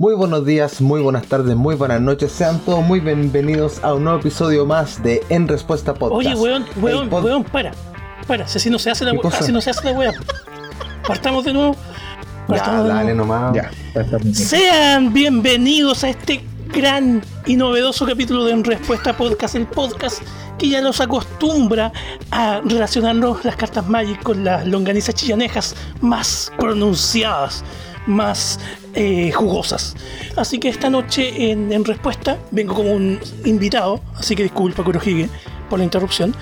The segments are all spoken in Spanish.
Muy buenos días, muy buenas tardes, muy buenas noches. Sean todos muy bienvenidos a un nuevo episodio más de En Respuesta Podcast. Oye, weón, weón, weón, para. Para, si así no se hace la weá. Así no se hace la weá. Partamos de nuevo. Partamos ya, dale nomás. Ya, Sean bienvenidos a este gran y novedoso capítulo de En Respuesta Podcast, el podcast que ya nos acostumbra a relacionarnos las cartas Magic con las longanizas chillanejas más pronunciadas, más eh, jugosas. Así que esta noche en, respuesta vengo como un invitado, así que disculpa Kurohige por la interrupción.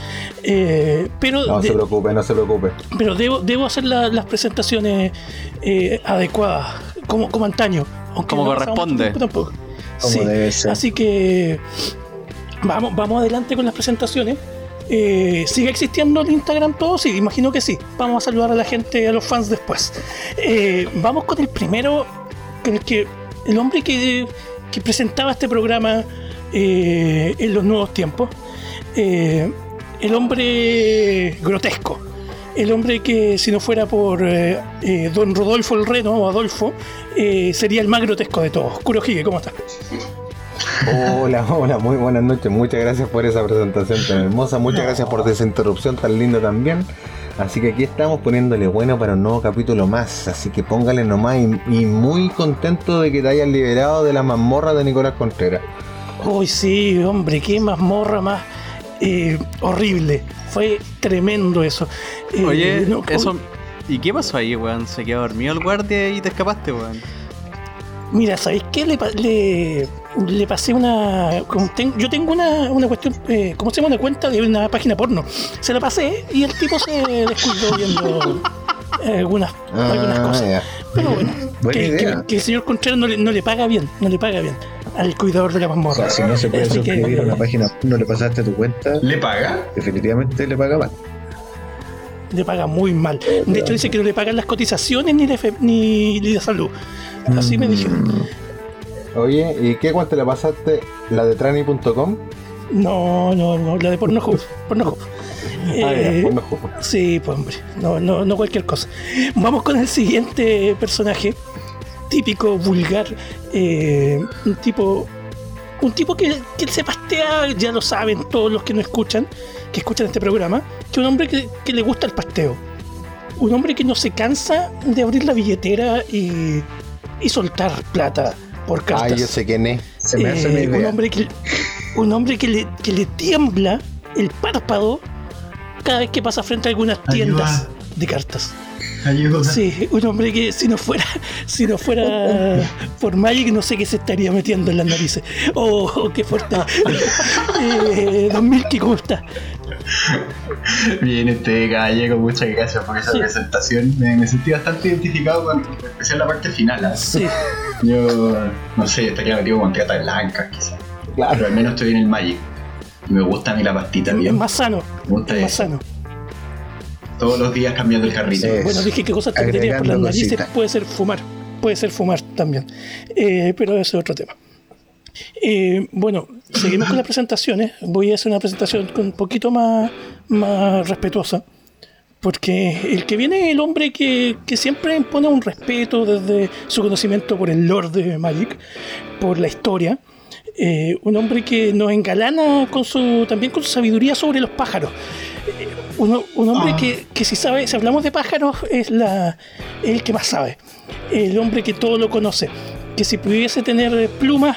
Eh, pero no se preocupe, no se preocupe. Pero debo, debo hacer las presentaciones eh, adecuadas, como, como antaño. como corresponde. sí. Así que Vamos, vamos adelante con las presentaciones. Eh, ¿Sigue existiendo el Instagram todo? Sí, imagino que sí. Vamos a saludar a la gente, a los fans después. Eh, vamos con el primero, con el que el hombre que, presentaba este programa eh, en los nuevos tiempos. el hombre grotesco. El hombre que si no fuera por don Rodolfo el Reno o Adolfo, sería el más grotesco de todos. Kurohige, ¿cómo estás? Hola, hola, muy buenas noches. Muchas gracias por esa presentación tan hermosa. Muchas gracias por esa interrupción tan linda también. Así que aquí estamos poniéndole bueno para un nuevo capítulo más. Así que póngale nomás y, muy contento de que te hayas liberado de la mazmorra de Nicolás Contreras. Uy, sí, hombre, qué mazmorra más eh, horrible. Fue tremendo eso. Eh, Oye, eso. ¿Y qué pasó ahí, weón? ¿Se quedó dormido el guardia y te escapaste, weón? Mira, ¿sabéis qué? Le, le, le pasé una. yo tengo una, una cuestión, eh, ¿cómo se llama? Una cuenta de una página porno. Se la pasé y el tipo se descuidó viendo eh, algunas, ah, algunas cosas. Pero bueno, que, el señor Contreras no le, no le paga bien, no le paga bien al cuidador de la mazmorra. O sea, si no se puede suscribir a una página no le pasaste tu cuenta. ¿Le paga? Definitivamente le paga mal. Le paga muy mal. De hecho, dice que no le pagan las cotizaciones ni de, ni, ni de salud. Así me dijeron. Mm. Oye, ¿y qué cuánto le pasaste? ¿La de trani.com? No, no, no, la de Pornhub. Pornhub. Ah, eh, sí, pues hombre, no, no, no cualquier cosa. Vamos con el siguiente personaje, típico, vulgar, eh, un tipo un tipo que, que, se pastea, ya lo saben todos los que no escuchan, que escuchan este programa, que un hombre que, que, le gusta el pasteo. Un hombre que no se cansa de abrir la billetera y, y soltar plata por cartas. Ay, yo sé quién es. Se me hace eh, Un hombre, que, un hombre que, le, que le tiembla el párpado cada vez que pasa frente a algunas tiendas de cartas. Ayuda. Sí, un hombre que si no fuera, si no fuera por Magic no sé qué se estaría metiendo en las narices. Oh, oh qué fuerte. eh, Don Milky, ¿cómo está? Bien, este gallego, muchas gracias por esa presentación. Me, sentí bastante identificado con especial la parte final. ¿eh? Sí. Yo no sé, estaría metido con teatras blancas quizás. Claro. Pero al menos estoy en el Magic. me gusta a mí la pastita bien. Es más sano. Me gusta es más sano. Todos los días cambiando el carrito. Bueno, dije que cosas tendrías por las narices puede ser fumar. Puede ser fumar también. Eh, pero ese es otro tema. Eh, bueno, seguimos con las presentaciones. Voy a hacer una presentación un poquito más, más respetuosa. Porque el que viene es el hombre que, que, siempre impone un respeto desde su conocimiento por el Lord de Magic, por la historia. Eh, un hombre que nos engalana con su, también con su sabiduría sobre los pájaros. Eh, un, un, hombre ah. que, que, si sabe, si hablamos de pájaros, es, la, es el que más sabe. El hombre que todo lo conoce. Que si pudiese tener plumas,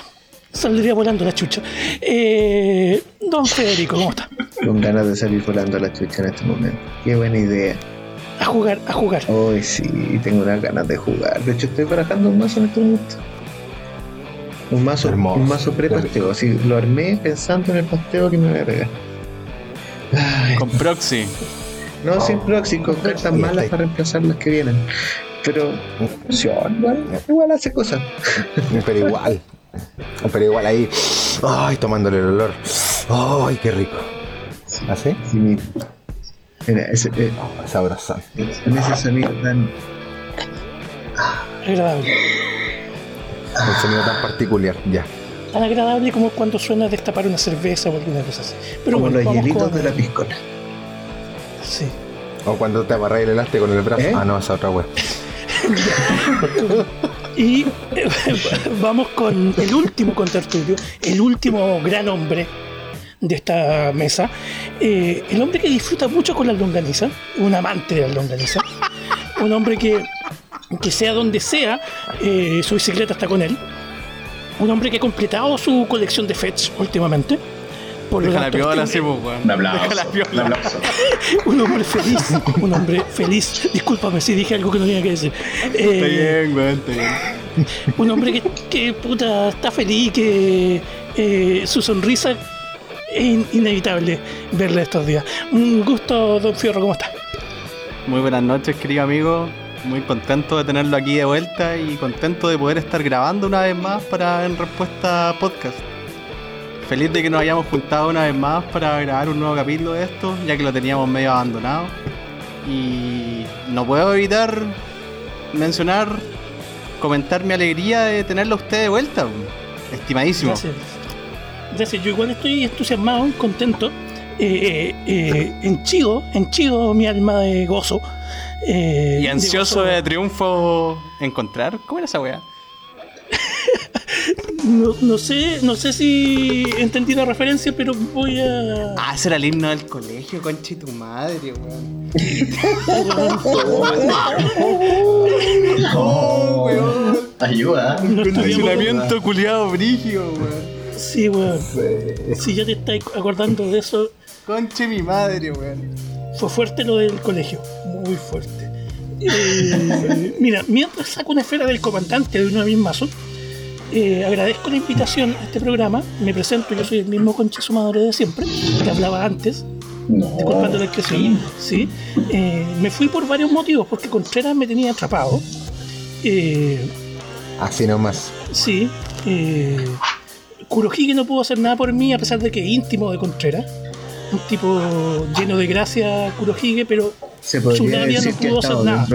saldría volando la chucha. Eh, don Federico, ¿cómo está? Con ganas de salir volando la chucha en este momento. Qué buena idea. A jugar, a jugar. Hoy sí, tengo unas ganas de jugar. De hecho, estoy barajando un mazo en este momento. Un mazo, un mazo pre-pasteo. Así lo armé pensando en el pasteo que me voy a pegar. Con proxy. No, sin proxy, con cartas malas para reemplazar las que vienen. Pero, igual, igual hace cosas. Pero igual. Pero igual ahí, ay, tomándole el olor. Ay, qué rico. ¿Así? Sí, mira. ese, eh, oh, En ese sonido tan. Agradable. Un sonido tan particular, ya. Tan agradable como cuando suena destapar una cerveza o alguna cosa así. Pero como los hielitos de la piscola. Sí. O cuando te amarras el elástico con el brazo. ¿Eh? Ah, no, esa otra web. Y vamos con el último contertulio, el último gran hombre de esta mesa. Eh, el hombre que disfruta mucho con la longaniza, un amante de la longaniza, un hombre que, que sea donde sea, eh, su bicicleta está con él. Un hombre que ha completado su colección de Fetch últimamente por Deja la piola, sí, pues, weón. Un aplauso. un hombre feliz. Un hombre feliz. Discúlpame si dije algo que no tenía que decir. está bien, weón, está bien. Un hombre que, que puta, está feliz, que eh, su sonrisa es inevitable verle estos días. Un gusto, don Fierro, ¿cómo está? Muy buenas noches, querido amigo. Muy contento de tenerlo aquí de vuelta y contento de poder estar grabando una vez más para En Respuesta Podcast feliz de que nos hayamos juntado una vez más para grabar un nuevo capítulo de esto, ya que lo teníamos medio abandonado. Y no puedo evitar mencionar, comentar mi alegría de tenerlo a usted de vuelta, estimadísimo. Gracias. Yo igual estoy entusiasmado, contento, eh, eh, eh, en chido, en chido mi alma de gozo. y ansioso de, de triunfo encontrar. ¿Cómo era esa weá? No, no, sé, no sé si entendí la referencia, pero voy a. Ah, ese era el himno del colegio, conchi tu madre, weón. oh, weón. Ayuda. Condicionamiento culiado brígido, weón. Sí, weón. Si ya te estás acordando de eso. Conche mi madre, weón. Fue fuerte lo del colegio. Muy fuerte. Eh, mira, mientras saco una esfera del comandante de una misma azul eh, agradezco la invitación a este programa. Me presento, yo soy el mismo concha sumador de siempre, que hablaba antes. disculpando la expresión. Sí. Eh, me fui por varios motivos, porque Contreras me tenía atrapado. Eh, Así nomás. Sí. Eh, Kurohige no pudo hacer nada por mí, a pesar de que es íntimo de Contreras. Un tipo lleno de gracia, Kurohige, pero su labia no pudo hacer nada.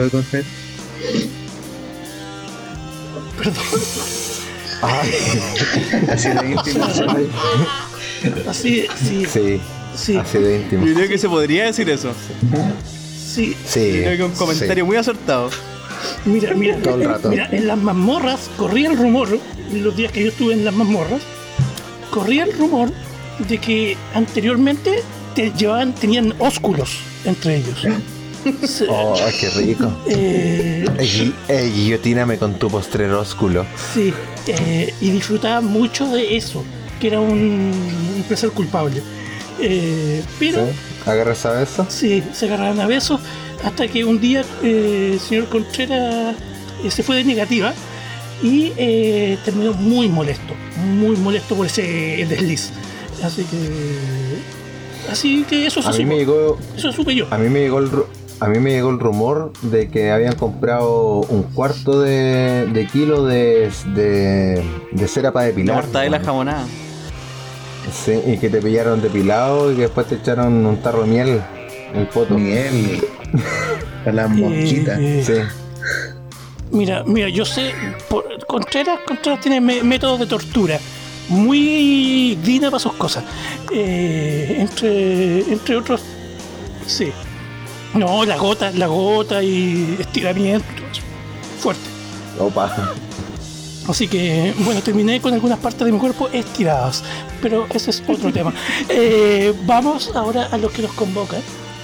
Perdón. así de íntimo. Así, sí. Sí. Sí. Así de íntimo. Yo creo que se podría decir eso. Sí. Sí. creo que un comentario muy acertado. Mira, mira, Todo el rato. mira, en las mazmorras corría el rumor, en los días que yo estuve en las mazmorras, corría el rumor de que anteriormente te llevaban, tenían ósculos entre ellos. Oh, qué rico. Eh, eh, guillotíname con tu postrer ósculo. Sí, eh, y disfrutaba mucho de eso, que era un, un placer culpable. Eh, pero. ¿Sí? ¿Agarras a besos? Sí, se agarraban a besos hasta que un día eh, el señor Contreras se fue de negativa y terminó muy molesto, muy molesto por ese desliz. Así que. Así que eso, a mí me llegó, eso supe yo. A mí me llegó el, a mí me llegó el rumor de que habían comprado un cuarto de, de kilo de, de, de cera para depilar. la jamonada. Sí, y que te pillaron depilado y que después te echaron un tarro de miel en el poto. Miel. Para las mosquitas. Eh, sí. Mira, mira, yo sé, Contreras, Contreras tiene métodos de tortura muy digna para sus cosas. Eh, entre, entre otros, sí. No, la gota, la gota y estiramiento, fuerte. Opa. Así que, bueno, terminé con algunas partes de mi cuerpo estiradas, pero ese es otro tema. Eh, vamos ahora a lo que nos convoca,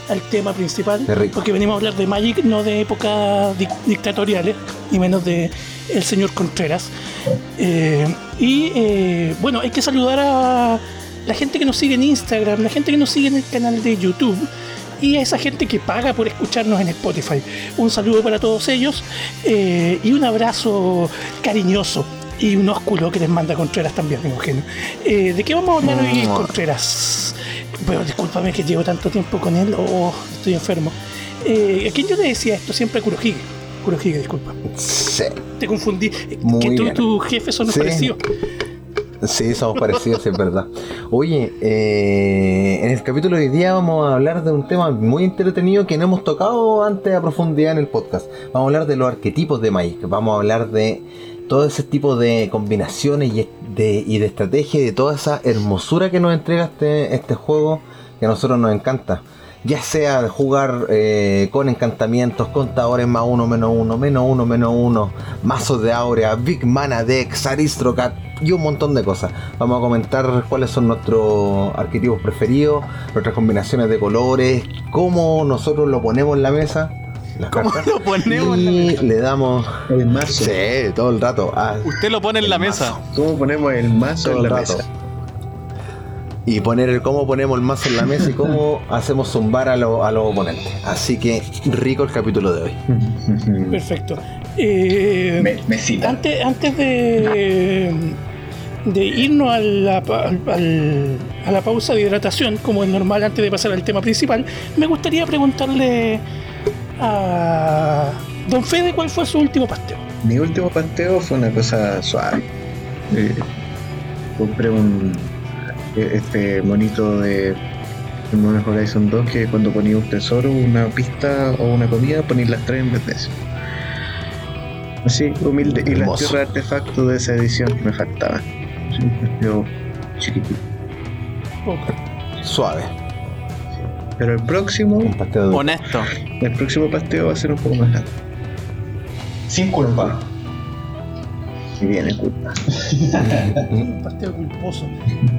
al tema principal, porque venimos a hablar de Magic, no de épocas dictatoriales, y menos de el señor Contreras. Eh, y eh, bueno, hay que saludar a la gente que nos sigue en Instagram, la gente que nos sigue en el canal de YouTube y a esa gente que paga por escucharnos en Spotify. Un saludo para todos ellos eh, y un abrazo cariñoso y un ósculo que les manda Contreras también, me imagino. Eh, ¿De qué vamos a hablar hoy, Contreras? Bueno, discúlpame que llevo tanto tiempo con él, o oh, estoy enfermo. Eh, ¿A quién yo le decía esto? Siempre a Kurohige. Kurohige, disculpa. Sí. Te confundí. que tú y tu jefe son los parecidos. Sí, somos parecidos, es verdad. Oye, eh, en el capítulo de hoy día vamos a hablar de un tema muy entretenido que no hemos tocado antes a profundidad en el podcast. Vamos a hablar de los arquetipos de Magic. Vamos a hablar de todo ese tipo de combinaciones y de, y de estrategia y de toda esa hermosura que nos entrega este, este juego que a nosotros nos encanta. Ya sea jugar eh, con encantamientos, contadores más uno, menos uno, menos uno, menos uno, mazos de Aurea, Big Mana Dex, Aristocrat y un montón de cosas. Vamos a comentar cuáles son nuestros arquetipos preferidos, nuestras combinaciones de colores, cómo nosotros lo ponemos en la mesa. ¿Cómo lo ponemos y le damos el mazo. Sí, todo el rato. Ah, Usted lo pone en la mesa. ¿Cómo ponemos el mazo en la mesa? Y poner el cómo ponemos el mazo en la mesa y cómo hacemos zumbar a, los oponentes. Así que rico el capítulo de hoy. Perfecto. Eh, me, Antes, antes de, de irnos a la, a la pausa de hidratación, como es normal antes de pasar al tema principal, me gustaría preguntarle a Don Fede cuál fue su último pasteo. Mi último pasteo fue una cosa suave. Eh, compré un este monito de Modern Horizon 2 que cuando ponía un tesoro, una pista o una comida, ponía las tres en vez de eso. Así, humilde. Y las tierras artefactos de esa edición me faltaban. un chiquitito. Suave. Pero el próximo. Honesto. El próximo pasteo va a ser un poco más largo. Sin culpa. Si viene culpa. un pasteo culposo.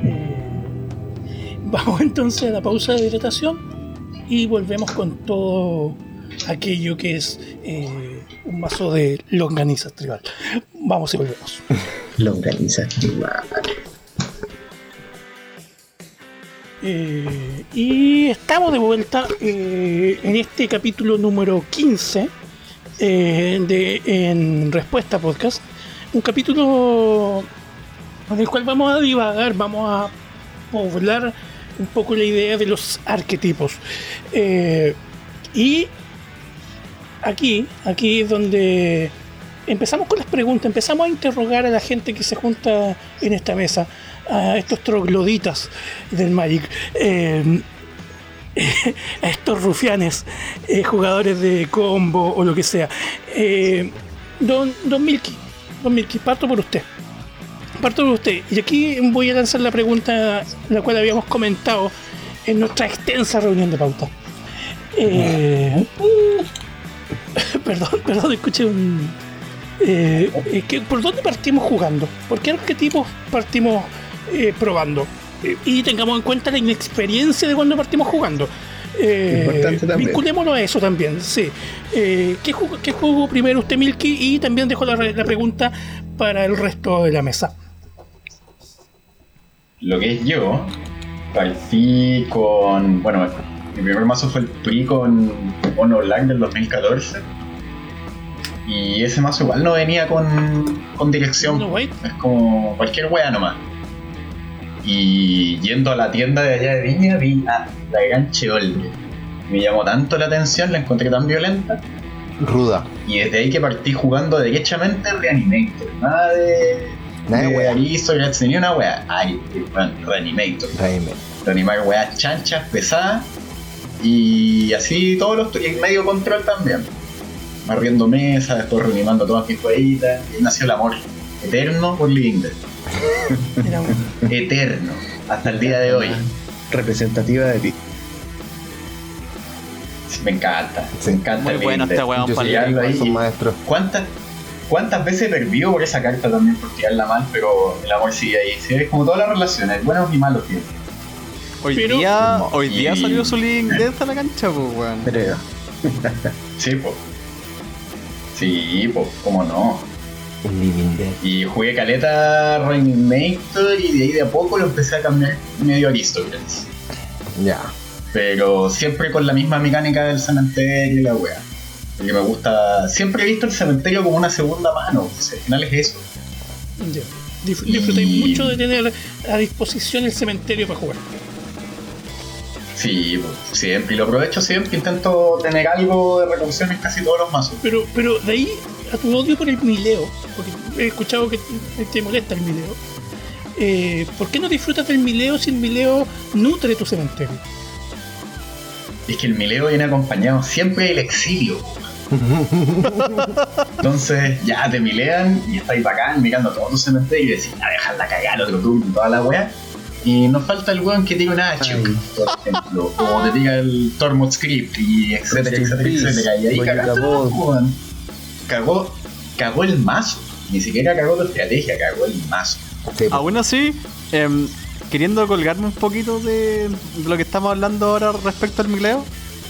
Eh, Vamos entonces a la pausa de hidratación y volvemos con todo aquello que es eh, un mazo de longaniza tribal. Vamos y volvemos. longaniza tribal. Eh, y estamos de vuelta eh, en este capítulo número 15 de En Respuesta Podcast. Un capítulo en el cual vamos a divagar, vamos a poblar un poco la idea de los arquetipos. Eh, y aquí, aquí es donde empezamos con las preguntas, empezamos a interrogar a la gente que se junta en esta mesa, a estos trogloditas del Magic. Eh, a estos rufianes, eh, jugadores de combo o lo que sea. don, don Don Milky, parto por usted parto de usted. Y aquí voy a lanzar la pregunta, la cual habíamos comentado en nuestra extensa reunión de pauta. Eh, perdón, perdón, escuché un. Eh, ¿Por dónde partimos jugando? ¿Por qué arquetipos partimos eh, probando? y tengamos en cuenta la inexperiencia de cuando partimos jugando. vinculémonos a eso también, sí. ¿qué, jugó, primero usted, Milky? Y también dejo la pregunta para el resto de la mesa lo que es yo, partí con. Bueno, mi primer mazo fue el PRI con Ono Online del 2014. Y ese mazo igual no venía con, con dirección. es como cualquier wea nomás. Y yendo a la tienda de allá de Viña vi a la gran Cheolde. Me llamó tanto la atención, la encontré tan violenta. Ruda. Y desde ahí que partí jugando derechamente Reanimator. Nada de Nada de wea. tenía una wea. Ay, bueno, Reanimator. Reanimator. Reanimar weas chanchas, pesadas. Y así todos los. Y medio control también. Barriendo mesa, después reanimando todas mis jueguitas. Y nació el amor eterno por Living Dead. eterno. Hasta el día de hoy. Representativa de ti. me encanta. Me encanta. Muy bueno este weón para maestro. ¿Cuántas cuántas veces perdió por esa carta también por tirarla mal, pero el amor sigue ahí. ¿sí? Es como todas las relaciones, buenos y malos tiempos. Hoy día, hoy día salió su link de la cancha, pues, weón. Creo. sí, pues. Sí, pues, cómo no. Y jugué caleta Rainmaker y de ahí de a poco lo empecé a cambiar medio Aristocrats. Ya. Pero siempre con la misma mecánica del cementerio y la wea. Porque me gusta. Siempre he visto el cementerio como una segunda mano. al final es eso. Disfruté mucho de tener a disposición el cementerio para jugar. Sí, pues, siempre. Y lo aprovecho siempre. Intento tener algo de recursión en casi todos los mazos. Pero, pero de ahí a tu odio por el mileo, porque he escuchado que te molesta el mileo. Eh, ¿Por qué no disfrutas del mileo si el mileo nutre tu cementerio? Es que el mileo viene acompañado siempre del exilio. Entonces, ya te milean y estáis bacán mirando todo tu cementerio y decís, a dejarla cagar otro turno y toda la weá. Y nos falta el weón que diga una Achuk, por ejemplo. O te diga el Tormod Script y etcétera, etcétera, etcétera. Y ahí cagó, weón. Cagó, cagó el mazo. Ni siquiera cagó tu estrategia, cagó el mazo. Aún así, eh, queriendo colgarme un poquito de, lo que estamos hablando ahora respecto al mileo,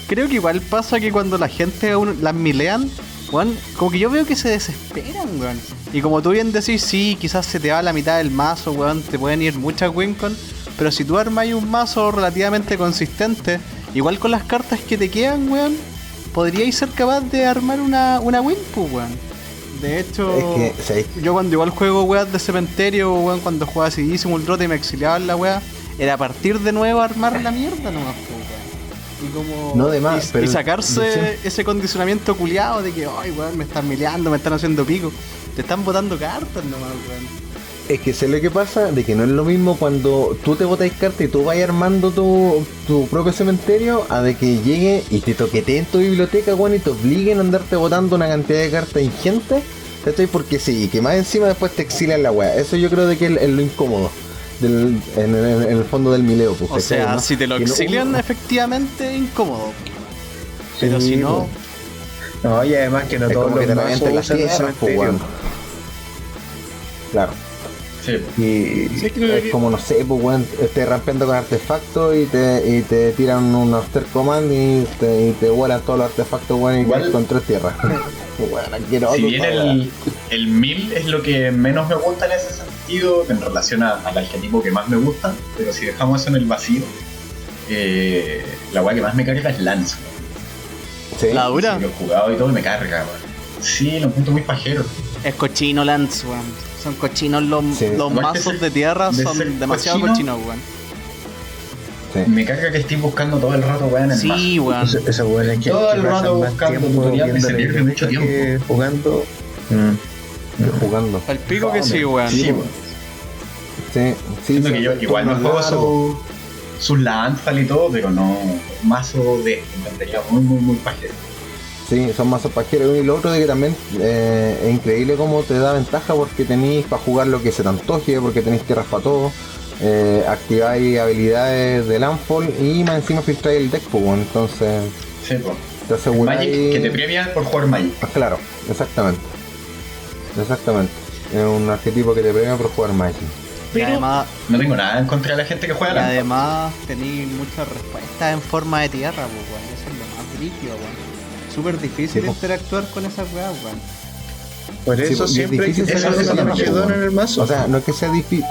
creo que igual pasa que cuando la gente las milean, weón, como que yo veo que se desesperan, weón. Y como tú bien decís, sí, quizás se te va la mitad del mazo, weón, te pueden ir muchas wincon, pero si tú armas un mazo relativamente consistente, igual con las cartas que te quedan, weón, podríais ser capaz de armar una, una pues, weón. De hecho, yo cuando igual juego weas de cementerio, weón, cuando jugaba así, un Drote y me exiliaba en la wea, era a partir de nuevo armar la mierda nomás, Y como. No de más, y, pero sacarse ese condicionamiento culiado de que, ay, weón, me están mileando, me están haciendo pico. Te están botando cartas nomás, weón. Es que sé lo que pasa, de que no es lo mismo cuando tú te botáis cartas y tú vas armando tu, tu, propio cementerio, a de que llegue y te toqueteen tu biblioteca, weón, y te obliguen a andarte botando una cantidad de cartas ingente, ¿cachai? Porque sí, y que más encima después te exilian la weá. Eso yo creo de que es, lo incómodo. En, el fondo del mileo. Pues, o sea, si te lo exilian, efectivamente incómodo. Pero si no. No, y además que no todos los que las tierras, pues, Claro. Y es como, no sé, pues, weón, te rampeando con artefactos y te, y te tiran unos ter command y te, y te vuelan todos los artefactos, weón, y con tres tierras. si bien el, el 1000 es lo que menos me gusta en ese sentido, en relación al arquetipo que más me gusta, pero si dejamos eso en el vacío, eh, la weá que más me carga es Lance. ¿Sí? ¿La dura? lo he jugado y todo me carga, weón. Sí, lo punto muy pajero. Es cochino Lance, weón. Son cochinos los, los mazos de tierra, son demasiado cochinos, weón. Me carga que estoy buscando todo el rato, weón, en el Sí, weón. Esa, weón es que todo el rato buscando tutoriales, se pierde mucho tiempo. Jugando. Mm. Jugando. Al pico que sí, weón. Sí, weón. Sí, sí. que yo igual no juego su, sus landfall y todo, pero no mazo de infantería muy, muy, muy pajero. Sí, son más pajeros. Y lo otro de que también eh, es increíble cómo te da ventaja porque tenéis para jugar lo que se te antoje, porque tenéis tierras para todo. Eh, activáis habilidades de landfall y más encima filtráis el deck, pues, entonces sí, pues. te aseguráis... que te premia por jugar Magic. Ah, claro, exactamente. Exactamente. Es un arquetipo que te premia por jugar Magic. Pero además, no tengo nada en contra de la gente que juega. Y además tenéis muchas respuestas en forma de tierra, pues, eso es lo más brígido, bueno súper difícil interactuar con esas weas, weón. Por eso siempre hay que sacar en el mazo. O sea, no es que sea difícil.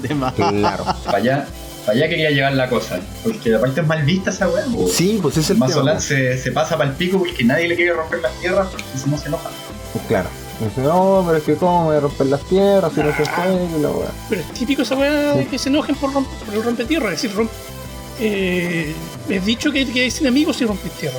De más. Claro. Para allá, para allá quería llevar la cosa. Porque aparte es mal vista esa weá. Sí, pues es el Mazo tema. Se, se pasa para el pico porque nadie le quiere romper las tierras porque si no se enoja. Pues claro. Dice, no, pero es que cómo me romper las tierras si no se puede la weá. Pero es típico esa weá de que se enojen por, romper, por el rompetierra, es decir, rompe. Eh, es dicho que, que hay sin amigos si rompes tierra.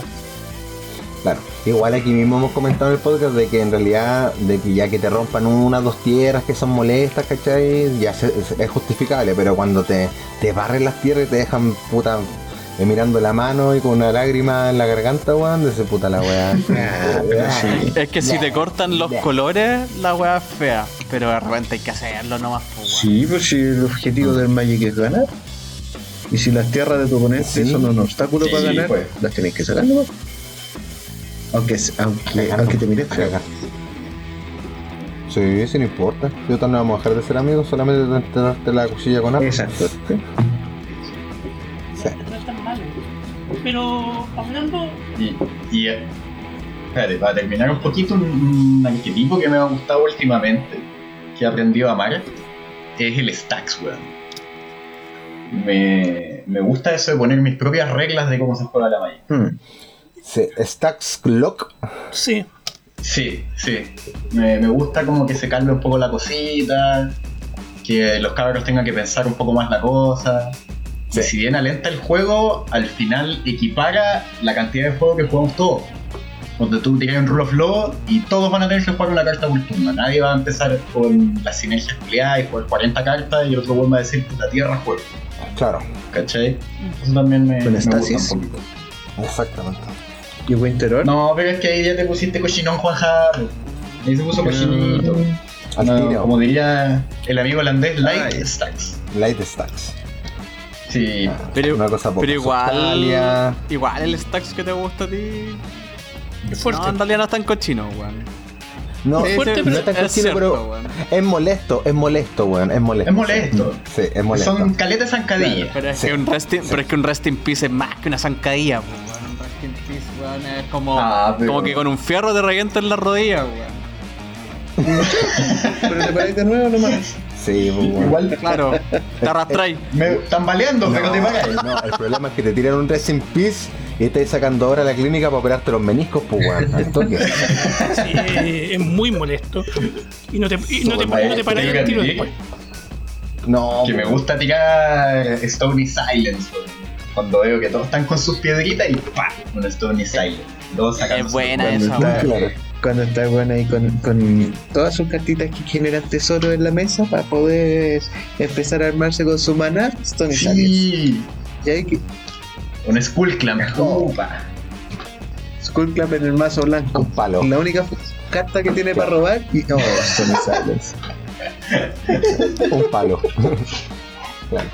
Claro, igual aquí mismo hemos comentado en el podcast de que en realidad, de que ya que te rompan una o dos tierras que son molestas, ¿cachai? Ya es justificable, pero cuando te, te barren las tierras y te dejan puta eh, mirando la mano y con una lágrima en la garganta, weón, de ese puta la weá. es que si te cortan los colores, la weá es fea, pero de repente hay que hacerlo nomás. Pues, sí, pues si el objetivo del Magic es ganar. Y si las tierras de tu oponente son un obstáculo para ganar, pues. las tienes que sacar nomás. Aunque, aunque, aunque te mires cagar. Sí, sí, no importa. Yo también vamos a dejar de ser amigos, solamente te darte la cuchilla con algo. Exacto. Pero hablando. Y, y espérate, para terminar un poquito, un, arquetipo que me ha gustado últimamente, que he aprendido a amar, es el Stacks, weón. Me, me gusta eso de poner mis propias reglas de cómo se juega la Magic. Hmm. Stacks Clock. Sí. Sí, sí. Me, gusta como que se calme un poco la cosita, que los cabros tengan que pensar un poco más la cosa. Si bien alenta el juego, al final equipara la cantidad de juego que jugamos todos. Donde tú tiras un Rule of Law y todos van a tener que jugar una carta por turno. Nadie va a empezar con las sinergias culiadas y jugar 40 cartas y el otro vuelve a decir puta tierra juego. Claro. ¿Cachai? Eso también me, me gusta un poquito. Exactamente. ¿Y Winteror? No, pero es que ahí ya te pusiste cochinón, Juan Ahí se puso cochinito. como diría el amigo holandés, light stacks. Light stacks. Sí, pero, una cosa pero igual, igual el stacks que te gusta a ti. Fuerte. No, en realidad no es tan cochino, weón. No, es fuerte, no es tan cochino, pero es molesto, es molesto, weón. Es molesto. Es molesto. Sí, es molesto. Son caletas zancadillas. pero, es que un resting, pero es que un resting piece es más que una zancadilla, weón. Un resting piece, weón, es como, ah, como que con un fierro te revienta en la rodilla, weón. pero te parece de nuevo nomás. Sí, pues, Igual, claro, te arrastráis. Me tambaleando, pero te pagáis. No, el problema es que te tiran un resting piece y estás sacando ahora a la clínica para operarte los meniscos, pues weón, toque. Sí, es muy molesto. Y no te, y no te, no te paras el tiro después. No. Que me gusta tirar Stony Silence, Cuando veo que todos están con sus piedritas y ¡pam! Un Stony Silence. Todos es buena esa, claro, Cuando está buena ahí con, con todas sus cartitas que generan tesoro en la mesa para poder empezar a armarse con su maná, Stony sí. Y hay que un Skull Clamp. Skull Clamp en el mazo blanco. Un palo. La única carta que tiene para robar y. No, son sales. Un palo. claro.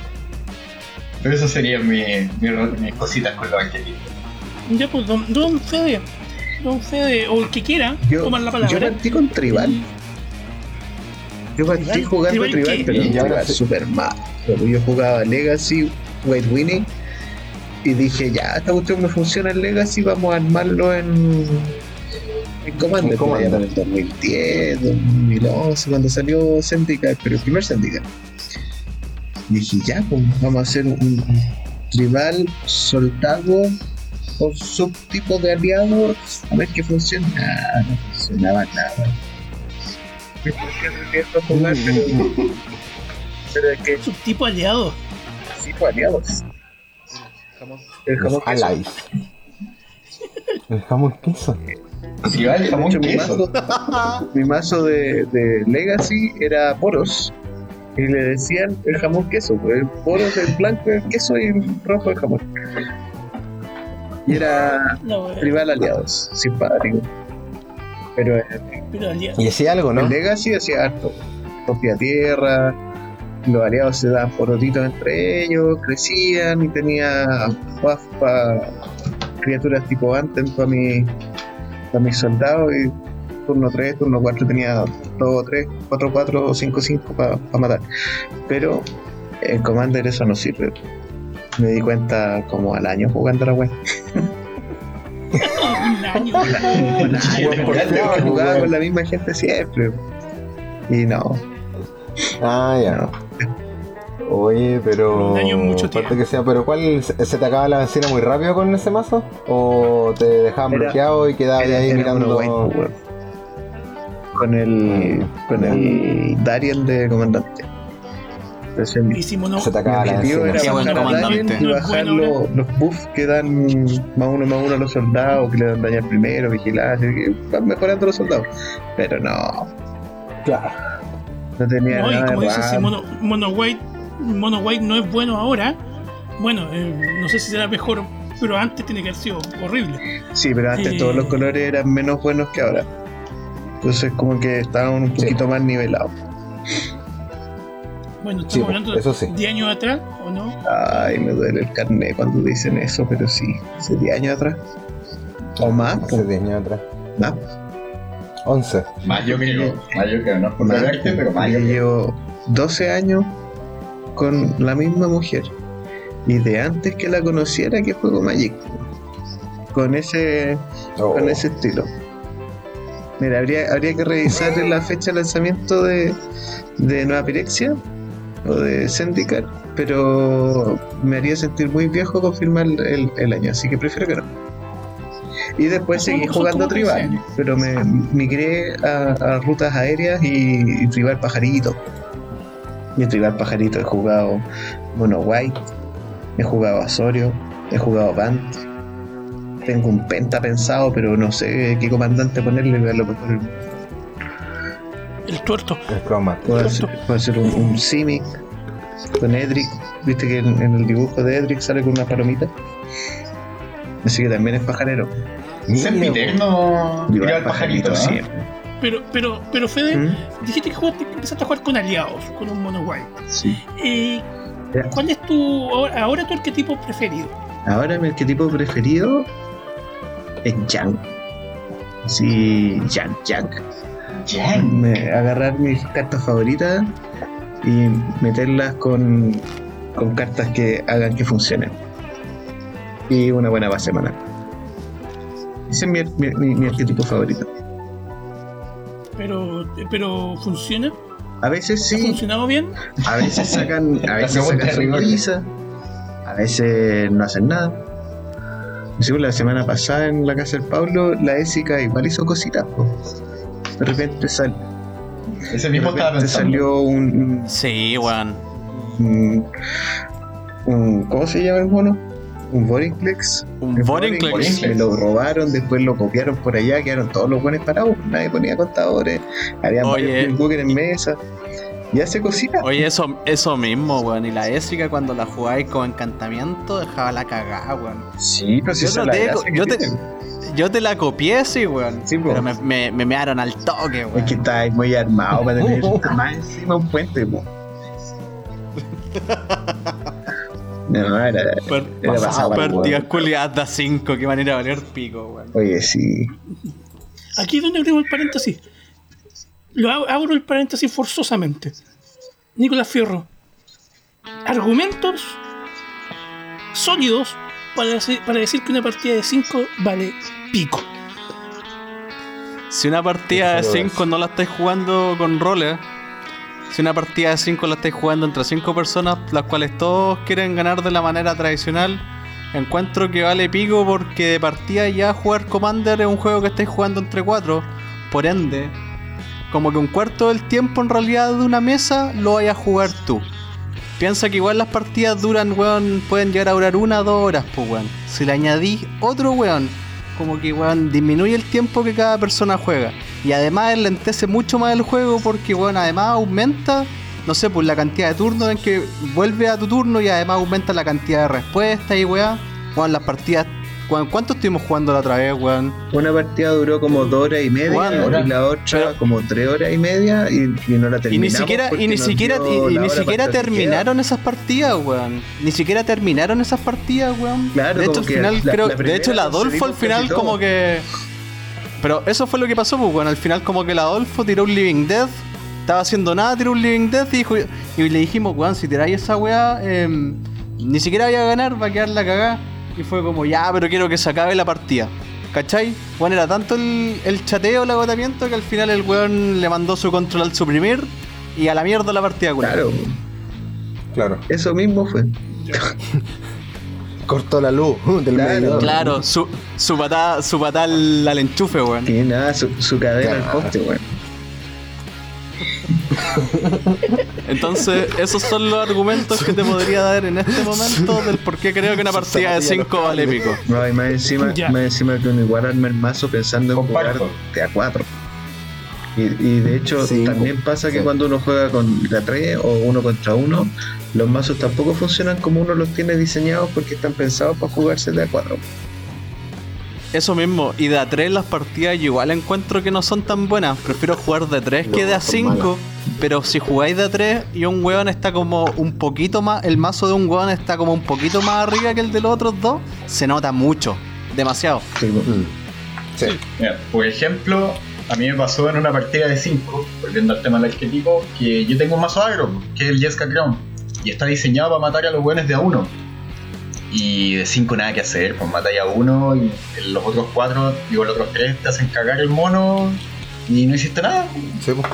Pero eso sería mi, mis cositas con los angelitos. Ya, pues, don, don Fede. Don Fede, o el que quiera, yo, la palabra. Yo partí con Tribal. Yo partí jugando Tribal, pero yo era super mal. Yo jugaba Legacy, White Winning y dije, ya, esta cuestión no funciona en Legacy, vamos a armarlo en, en Commander. En el 2010, 2011, cuando salió Syndicate, pero el primer Syndicate. Dije, ya, pues vamos a hacer un, rival soltado o subtipo de aliado, a ver qué funciona. Nada, no funcionaba nada. Me jugar, pero, pero es que. Subtipo aliado. Subtipo aliados el jamón Alive. El jamón queso. Si va el jamón queso. Mi mazo, de, de, Legacy era poros. Y le decían el jamón queso. El poros el blanco el queso y el rojo el jamón. Y era rival aliados, simpático. Pero, eh, Pero y hacía algo, ¿no? El Legacy hacía harto. Propia tierra, los aliados se daban porotitos entre ellos, crecían y tenía para criaturas tipo antes para mi, para mis soldados y turno 3, turno 4 tenía 2 3, 4 4 5 5 para matar. Pero en Commander eso no sirve. Me di cuenta como al año jugando la web. un año. un año. jugaba con la misma gente siempre. Y no. Ah, ya no. Oye, pero. mucho que sea, pero ¿cuál se te acaba la benzina muy rápido con ese mazo? ¿O te dejaban bloqueado y quedabas ahí mirando? con el. con el Dariel de comandante. Entonces, se te acaba la benzina. y bajar los, buffs que dan más uno más uno a los soldados, que le dan daño al primero, vigilancia, que van mejorando los soldados. Pero no. Claro. No tenía no, nada y como dices, si mono, mono White Mono White no es bueno ahora, bueno, eh, no sé si será mejor, pero antes tiene que haber sido horrible. Sí, pero antes todos los eh, colores eran menos buenos que ahora. Entonces como que estaban un poquito más nivelados. Bueno, estamos hablando de 10 años atrás, ¿o no? Ay, me duele el carnet cuando dicen eso, pero sí, hace 10 años atrás. ¿O más? Hace 10 años atrás. ¿Más? 11. Más yo que yo, más yo que no por verte, pero más yo. Llevo 12 años con la misma mujer. Y de antes que la conociera que juego Magic. Con ese, con ese oh. estilo. Mira, habría, habría que revisar la fecha de lanzamiento de, de Nueva Pirexia o de Syndicate, pero me haría sentir muy viejo confirmar el, el año, así que prefiero que no. Y después seguí jugando tribal, pero me migré a, rutas aéreas y, y tribal pajarito. Y tribal pajarito he jugado Mono White, he jugado Asorio, he jugado Bant. Tengo un penta pensado, pero no sé qué comandante ponerle. Lo mejor el tuerto. El croma. Puede, ser, un, un Simic con Edric. Viste que en, el dibujo de Edric sale con una palomita. Así que también es pajarero. Sempiterno. Tribal pajarito, pajarito siempre. pero, pero, pero Fede, ¿Mm? dijiste que, jugaste, empezaste a jugar con aliados, con un mono white. Sí. Eh, ¿Cuál es tu ahora, tu arquetipo preferido? Ahora mi arquetipo preferido es Yang. Sí, Yang, Yang. Agarrar mis cartas favoritas y meterlas con, con cartas que hagan que funcionen. Y una buena base semana. Ese es mi, mi, arquetipo favorito. Pero, pero ¿funciona? A veces sí. ¿Ha funcionado bien? A veces sacan, a veces sacan sonrisa, a veces no hacen nada. Según la semana pasada en la casa del Pablo, la Ésica igual hizo cositas. De repente sal, Ese mismo estaba pensando. salió un. Sí, weón. Un, un, ¿Cómo se llama el mono? Un Vorinclex. Un Vorinclex. Me lo robaron, después lo copiaron por allá, quedaron todos los buenos parados. Nadie ponía contadores. Había varios en mesa. Y hace cositas. Oye, eso, eso mismo, weón. Y la Ésica cuando la jugáis con encantamiento dejaba la cagada, weón. Sí, pero si yo, te, yo, te, yo, te, la copié, sí, weón. Sí, pero me, me, me mearon al toque, weón. Es que estáis muy armado para tener más encima un puente, weón. No, era. Per, era partidas culiadas 5, qué manera de valer pico, weón. Oye, sí. Aquí es donde abrimos el paréntesis. Lo abro el paréntesis forzosamente. Nicolás Fierro. Argumentos sólidos para para decir que una partida de 5 vale pico. Si una partida de 5 no la estáis jugando con roles, si una partida de 5 la estáis jugando entre 5 personas, las cuales todos quieren ganar de la manera tradicional, encuentro que vale pico porque de partida ya jugar Commander es un juego que estáis jugando entre 4. Por ende, como que un cuarto del tiempo en realidad de una mesa lo vayas a jugar tú. Piensa que igual las partidas duran, weón, pueden llegar a durar una o dos horas, pues, weón. Si le añadís otro, weón, como que, weón, disminuye el tiempo que cada persona juega. Y además lentece mucho más el juego porque, weón, además aumenta, no sé, pues la cantidad de turnos en que vuelve a tu turno y además aumenta la cantidad de respuestas y, weón. Weón, las partidas ¿Cuánto estuvimos jugando la otra vez, weón? Una partida duró como dos horas y media y la otra como tres horas y media y, no la terminamos. Y ni siquiera, y ni siquiera, y, ni siquiera terminaron esas partidas, weón. Ni siquiera terminaron esas partidas, weón. Claro, de hecho, al final, creo, de hecho, el Adolfo al final como que. Pero eso fue lo que pasó, pues, weón. Al final como que el Adolfo tiró un Living Death. Estaba haciendo nada, tiró un Living Death y, dijo, y le dijimos, weón, si tiráis esa weá, em, ni siquiera voy a ganar, va a quedar la cagada. Y fue como, ya, pero quiero que se acabe la partida. ¿Cachai? Bueno, era tanto el, el chateo, el agotamiento, que al final el weón le mandó su control al suprimir y a la mierda la partida Claro. Claro. Eso mismo fue. Cortó la luz del claro, Claro, su, su patada, su patada al, enchufe, weón. Tiene nada, su, su cadena al poste, weón. Entonces, esos son los argumentos que te podría dar en este momento del por qué creo que una partida de 5 vale pico. No, y más encima, más encima que uno igual arma el mazo pensando en jugar de a 4. Y, y, de hecho, también pasa que cuando uno juega con la 3 o uno contra uno, los mazos tampoco funcionan como uno los tiene diseñados porque están pensados para jugarse de a 4. Eso mismo, y de a 3 las partidas igual encuentro que no son tan buenas. Prefiero jugar de 3 que de a 5. Pero si jugáis de 3 y un weón está como un poquito más, el mazo de un weón está como un poquito más arriba que el de los otros dos, se nota mucho. Demasiado. Sí. Mm. Mira, por ejemplo, a mí me pasó en una partida de 5, volviendo al tema del arquetipo, que yo tengo un mazo agro, que es el Jessica Crown. Y está diseñado para matar a los weones de a 1 y de 5 nada que hacer, pues mata ya uno y los otros 4, digo los otros 3 te hacen cagar el mono y no hiciste nada. Sí, pues.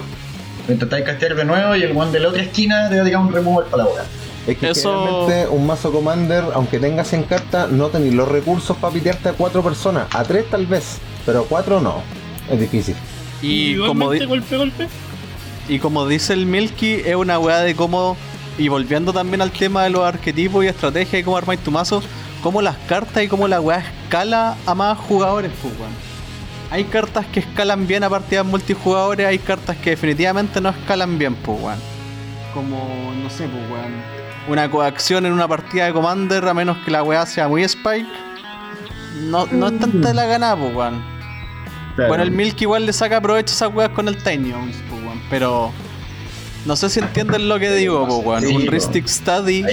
Intentáis castear de nuevo y el one de la otra esquina te da un remover para la hora. Es que Eso... un mazo commander, aunque tengas en carta, no tenéis los recursos para pitearte a 4 personas. A 3 tal vez, pero a 4 no. Es difícil. Y, como golpe, golpe. Y como dice el Milky, es una weá de cómo y volviendo también al tema de los arquetipos y estrategia y cómo armáis tu mazo, cómo las cartas y cómo la weá escala a más jugadores, pues Hay cartas que escalan bien a partidas multijugadores, hay cartas que definitivamente no escalan bien, pues weón. Como, no sé, pues weón. Una coacción en una partida de Commander, a menos que la weá sea muy Spike, no, no es tanta la gana, pues weón. Bueno, el Milk igual le saca provecho a esas weas con el Tiny pero no sé si entienden lo que digo, weón. un Ristic Study,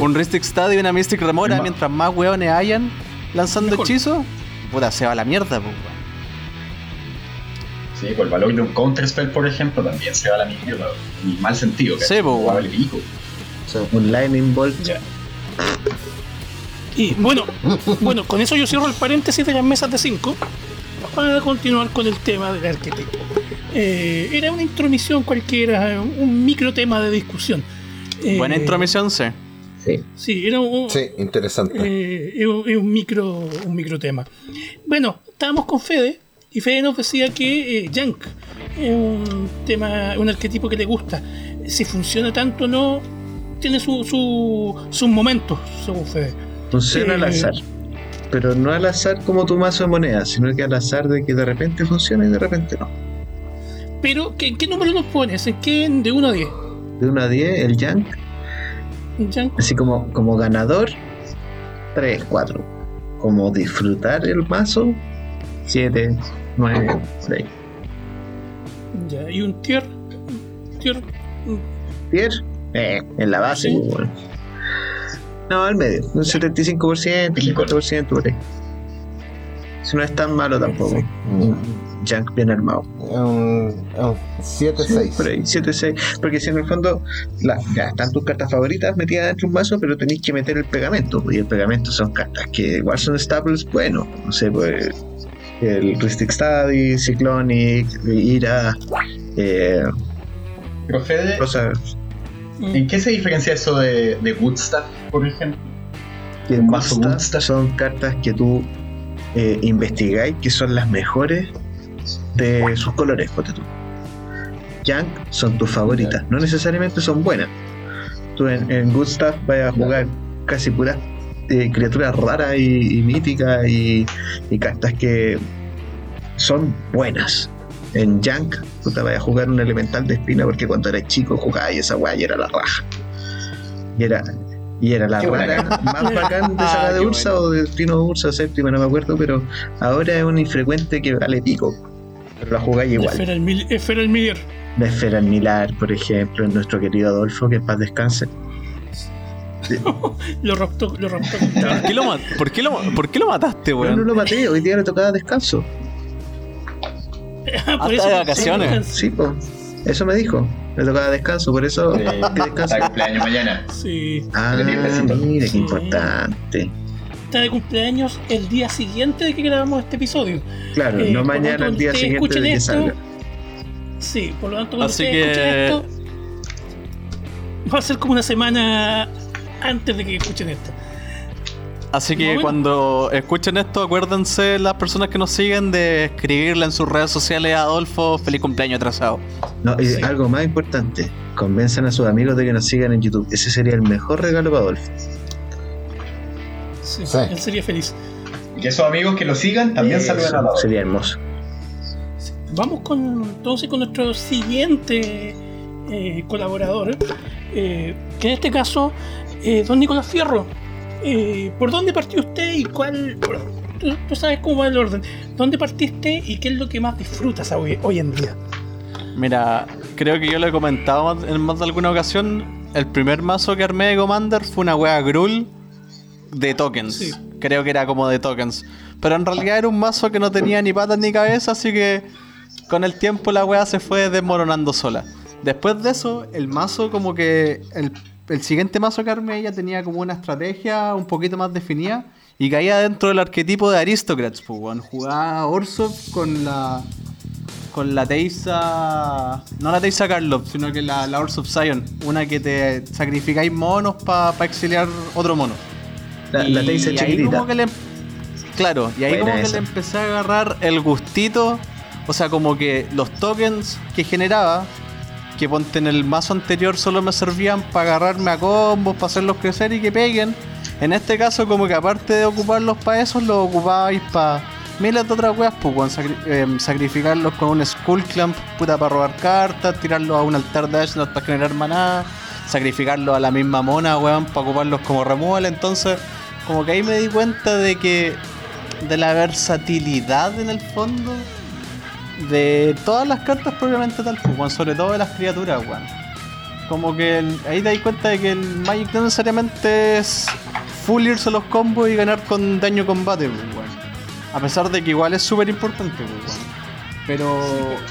un Ristic Study y una Mystic Remora, mientras más weones hayan lanzando hechizos, puta, se va a la mierda, weón. Sí, por el valor de un Counter Spell, por ejemplo, también se va a la mierda, en mal sentido. Que sí, weón. un Lightning Bolt. Y bueno, bueno, con eso yo cierro el paréntesis de las mesas de 5 para continuar con el tema del arquetipo. Eh, era una intromisión cualquiera, un micro tema de discusión. Buena eh, intromisión, sí. Sí. Sí, era un, sí, interesante. Eh, un, micro, un micro tema. Bueno, estábamos con Fede y Fede nos decía que eh, Jank es un tema, un arquetipo que le gusta. Si funciona tanto o no, tiene sus su, momentos, según Fede. Funciona al azar. Pero no al azar como tu mazo de monedas, sino que al azar de que de repente funciona y de repente no. Pero, ¿qué, qué número nos pones? ¿En qué? ¿De 1 a 10? De 1 a 10, el Jank. Así como, como ganador, 3, 4. Como disfrutar el mazo, 7, 9, 6. Ya, ¿y un tier? ¿Tier? ¿Tier? Eh, en la base, ¿Sí? bueno. No, al medio, un 75%, 50% por ahí. Si no es tan malo tampoco. Junk bien armado. Un, 7-6. por ahí, 7-6. Porque si en el fondo la, ya están tus cartas favoritas metidas dentro de un vaso, pero tenéis que meter el pegamento. Y el pegamento son cartas que igual son staples, bueno, no sé, pues el Ristic Study, Cyclonic, Ira. Eh, pero Fede, ¿en qué se diferencia eso de, de Woodstaff, por ejemplo? En Woodstaff son cartas que tú eh, investigáis que son las mejores de sus colores, ponte tú. Yang son tus favoritas, no necesariamente son buenas. Tú en, en Good Stuff vas a jugar casi puras eh, criaturas raras y, míticas y, cartas que son buenas. En Jank, tú te vas a jugar un elemental de espina porque cuando eres chico jugabas y esa weá y era la raja. Y era, y era la rara más bacán de saga de Ursa o de Trino Ursa séptima, no me acuerdo, pero ahora es un infrecuente que vale pico. Pero la jugáis igual. Esfera el, mil, Esfera el Milar. La Esfera el Milar, por ejemplo, en nuestro querido Adolfo, que en paz descanse. lo raptó, lo raptó. ¿Por qué lo, por qué lo, por qué lo mataste, weón? No, no lo maté, hoy día le tocaba descanso. Ah, por eso, de vacaciones. Sí, pues. Eso me dijo. Le tocaba descanso, por eso. Sí, Está cumpleaños mañana. Sí. Ah, mira, qué importante. Está de cumpleaños el día siguiente de que grabamos este episodio. Claro, no eh, mañana, el día siguiente de que salga. Sí, por lo tanto, cuando Así ustedes que... esto, va a ser como una semana antes de que escuchen esto. Así que cuando escuchen esto, acuérdense las personas que nos siguen de escribirle en sus redes sociales a Adolfo feliz cumpleaños atrasado. No, y algo más importante, convenzan a sus amigos de que nos sigan en YouTube. Ese sería el mejor regalo para Adolfo. Sí, él sería feliz. Y que esos amigos que lo sigan también saluden a Adolfo. Sería hermoso. Vamos con entonces con nuestro siguiente eh, colaborador, eh, que en este caso, eh, don Nicolás Fierro eh, ¿por dónde partió usted y cuál... Tú, sabes cómo va el orden. ¿Dónde partiste y qué es lo que más disfrutas hoy, hoy en día? Mira, creo que yo lo he comentado en más de alguna ocasión. El primer mazo que armé de Commander fue una wea Grul de tokens. Creo que era como de tokens. Pero en realidad era un mazo que no tenía ni patas ni cabeza, así que con el tiempo la wea se fue desmoronando sola. Después de eso, el mazo como que el el siguiente mazo que armé ya tenía como una estrategia un poquito más definida y caía dentro del arquetipo de Aristocrats, pues, Jugaba Orsov con la. con la Teisa. No la Teisa Karlov, sino que la, la Orsov Zion. Una que te sacrificáis monos para exiliar otro mono. La, la chiquitita. Em- claro, y ahí como que le empecé a agarrar el gustito. O sea, como que los tokens que generaba que ponte en el mazo anterior solo me servían para agarrarme a combos, para hacerlos crecer y que peguen. En este caso, como que aparte de ocuparlos para eso, los ocupabais para miles de otras weas, pues, em, sacrificarlos con un Skull Clamp, puta, para robar cartas, tirarlos a un altar de Ashnot para generar maná, sacrificarlos a la misma mona, weón, para ocuparlos como removal. Entonces, como que ahí me di cuenta de que, de la versatilidad en el fondo de todas las cartas propiamente tal, pues, sobre todo de las criaturas, weón. Como que ahí te das cuenta de que el Magic no necesariamente es full irse los combos y ganar con daño combate, pues, weón. A pesar de que igual es súper importante, pues, weón. Pero.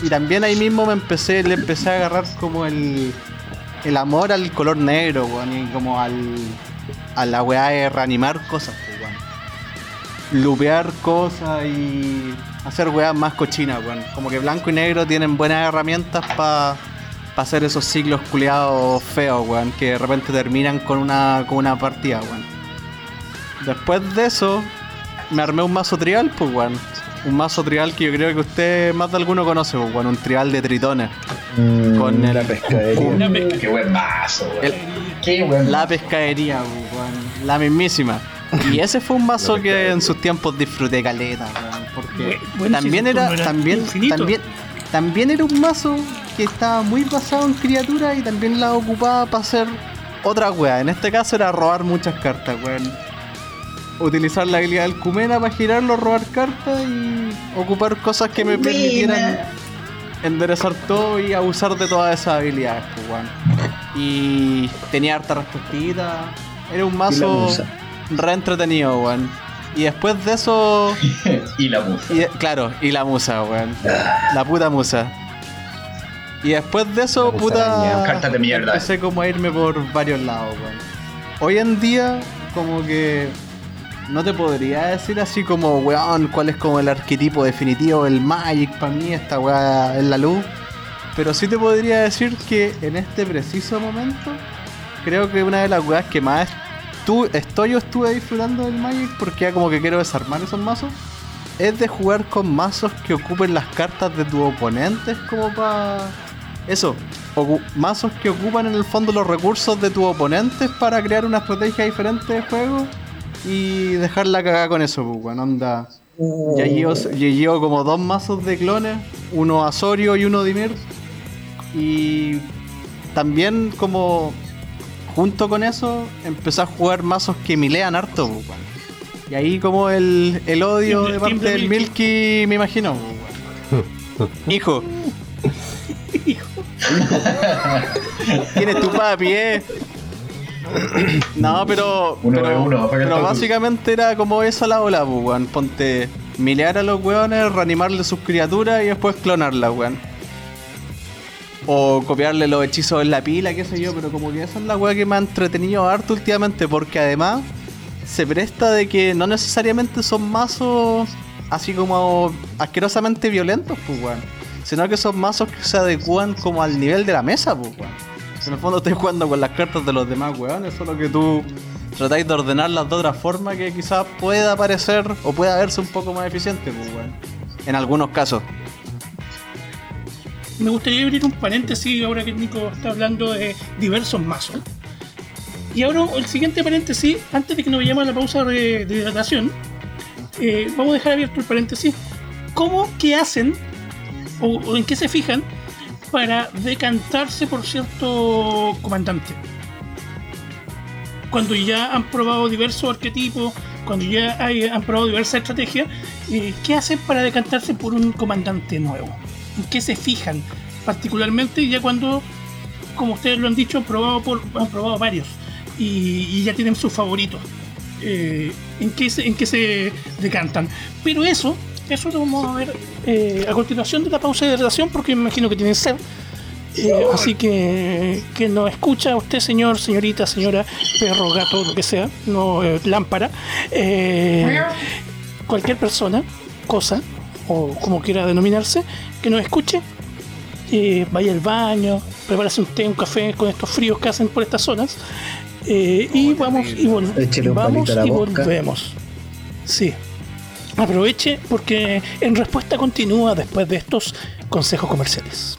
Y también ahí mismo me empecé, le empecé a agarrar como el. el amor al color negro, weón. Y como al. A la weá de reanimar cosas, pues, weón. Lupear cosas y hacer weas más cochinas, weón. Como que blanco y negro tienen buenas herramientas para hacer esos ciclos culiados feos, weón, que de repente terminan con una, con una partida, weón. Después de eso, me armé un mazo trial, pues, weón. Un mazo trial que yo creo que usted más de alguno conoce, weón. Un trial de tritones. Mm, con la pescadería. Qué buen mazo, weón. Qué buen La pescadería, weón. La mismísima. Y ese fue un mazo que en sus tiempos disfruté caleta, porque también era, también, también, también era un mazo que estaba muy basado en criaturas y también la ocupaba para hacer otra wea. En este caso era robar muchas cartas, weón. Utilizar la habilidad del Kumena para girarlo, robar cartas y ocupar cosas que me permitieran enderezar todo y abusar de todas esas habilidades, pues, weón. Y tenía harta respuestita. Era un mazo re entretenido, weón. Y después de eso. y la musa. claro, y la musa, weón. La puta musa. Y después de eso, puta. Cartas de mierda. Empecé como a irme por varios lados, weón. Hoy en día, como que. No te podría decir así como, weón, cuál es como el arquetipo definitivo del Magic para mí, esta weá en la luz. Pero sí te podría decir que en este preciso momento, creo que una de las weas que más estoy o estuve disfrutando del Magic porque ya como que quiero desarmar esos mazos. Es de jugar con mazos que ocupen las cartas de tus oponentes como para... Eso, mazos que ocupan en el fondo los recursos de tus oponentes para crear una estrategia diferente de juego y dejarla cagada con eso, pues, bueno, onda. Ya llevo, como dos mazos de clones, uno Asorio y uno Dimir. Y también como junto con eso empecé a jugar mazos que milean harto, Y ahí como el, el odio de parte del Milky, me imagino, Hijo. Hijo. Tienes tu papi, eh. No, pero. pero, básicamente era como esa la ola, weón. Ponte milear a los weones, reanimarle sus criaturas y después clonarlas, weón. O copiarle los hechizos en la pila, qué sé yo, pero como que esa es la weá que me ha entretenido harto últimamente, porque además se presta de que no necesariamente son mazos así como asquerosamente violentos, pues weón. Sino que son mazos que se adecúan como al nivel de la mesa, pues weón. En el fondo estoy jugando con las cartas de los demás weones, solo que tú tratáis de ordenarlas de otra forma que quizás pueda parecer o pueda verse un poco más eficiente, pues weón. En algunos casos me gustaría abrir un paréntesis ahora que Nico está hablando de diversos mazos. Y ahora el siguiente paréntesis, antes de que nos vayamos a la pausa de, hidratación, eh, vamos a dejar abierto el paréntesis. ¿Cómo, qué hacen o, en qué se fijan para decantarse por cierto comandante? Cuando ya han probado diversos arquetipos, cuando ya han probado diversas estrategias, eh, ¿qué hacen para decantarse por un comandante nuevo? en qué se fijan particularmente ya cuando, como ustedes lo han dicho, han probado, por, han probado varios y, ya tienen sus favoritos. Eh, en, qué se, en qué se decantan. Pero eso, eso lo vamos a ver eh, a continuación de la pausa de relación porque me imagino que tienen sed. Eh, así que que nos escucha usted, señor, señorita, señora, perro, gato, lo que sea, no lámpara, cualquier persona, cosa, o como quiera denominarse, que nos escuche, vaya al baño, prepárase un té, un café con estos fríos que hacen por estas zonas. Eh, y vamos y, vamos y volvemos. Sí. Aproveche porque en respuesta continúa después de estos consejos comerciales.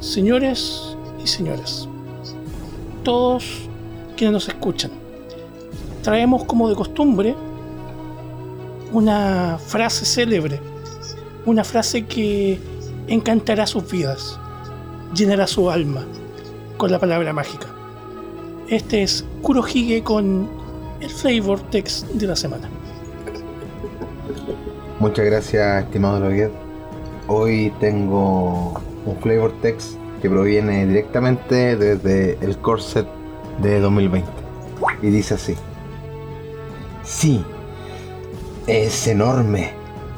Señores y señoras, todos quienes nos escuchan, traemos como de costumbre una frase célebre, una frase que encantará sus vidas, llenará su alma con la palabra mágica. Este es Kurohige con el Flavor Text de la semana. Muchas gracias, estimado Loguet. Hoy tengo un flavor text que proviene directamente desde el Corset de 2020. Y dice así. Sí, es enorme,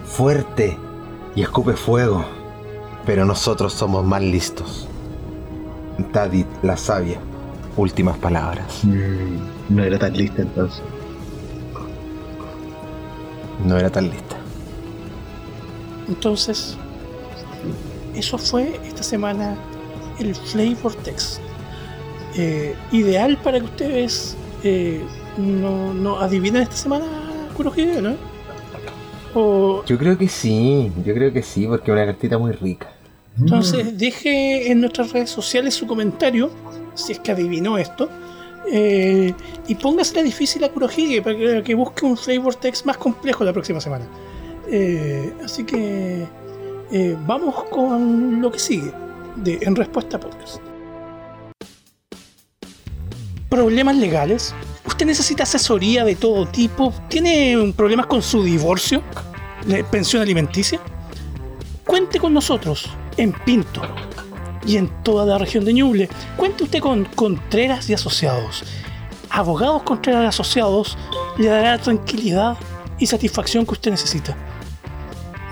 fuerte y escupe fuego, pero nosotros somos más listos. Tadit, la sabia. Últimas palabras. Mm, no era tan lista entonces. No era tan lista. Entonces, eso fue esta semana el Flavor Text. Eh, ideal para que ustedes eh, no, no, adivinen esta semana Kurohige, ¿no? Yo creo que sí, yo creo que sí, porque es una cartita muy rica. Entonces, deje en nuestras redes sociales su comentario, si es que adivinó esto, eh, y póngase la difícil a Kurohige para que, busque un flavor text más complejo la próxima semana. Eh, así que eh, vamos con lo que sigue En Respuesta Podcast. Problemas legales. ¿Usted necesita asesoría de todo tipo? ¿Tiene problemas con su divorcio? ¿Pensión alimenticia? Cuente con nosotros en Pinto y en toda la región de Ñuble. Cuente usted con Contreras y Asociados. Abogados Contreras y Asociados le dará la tranquilidad y satisfacción que usted necesita.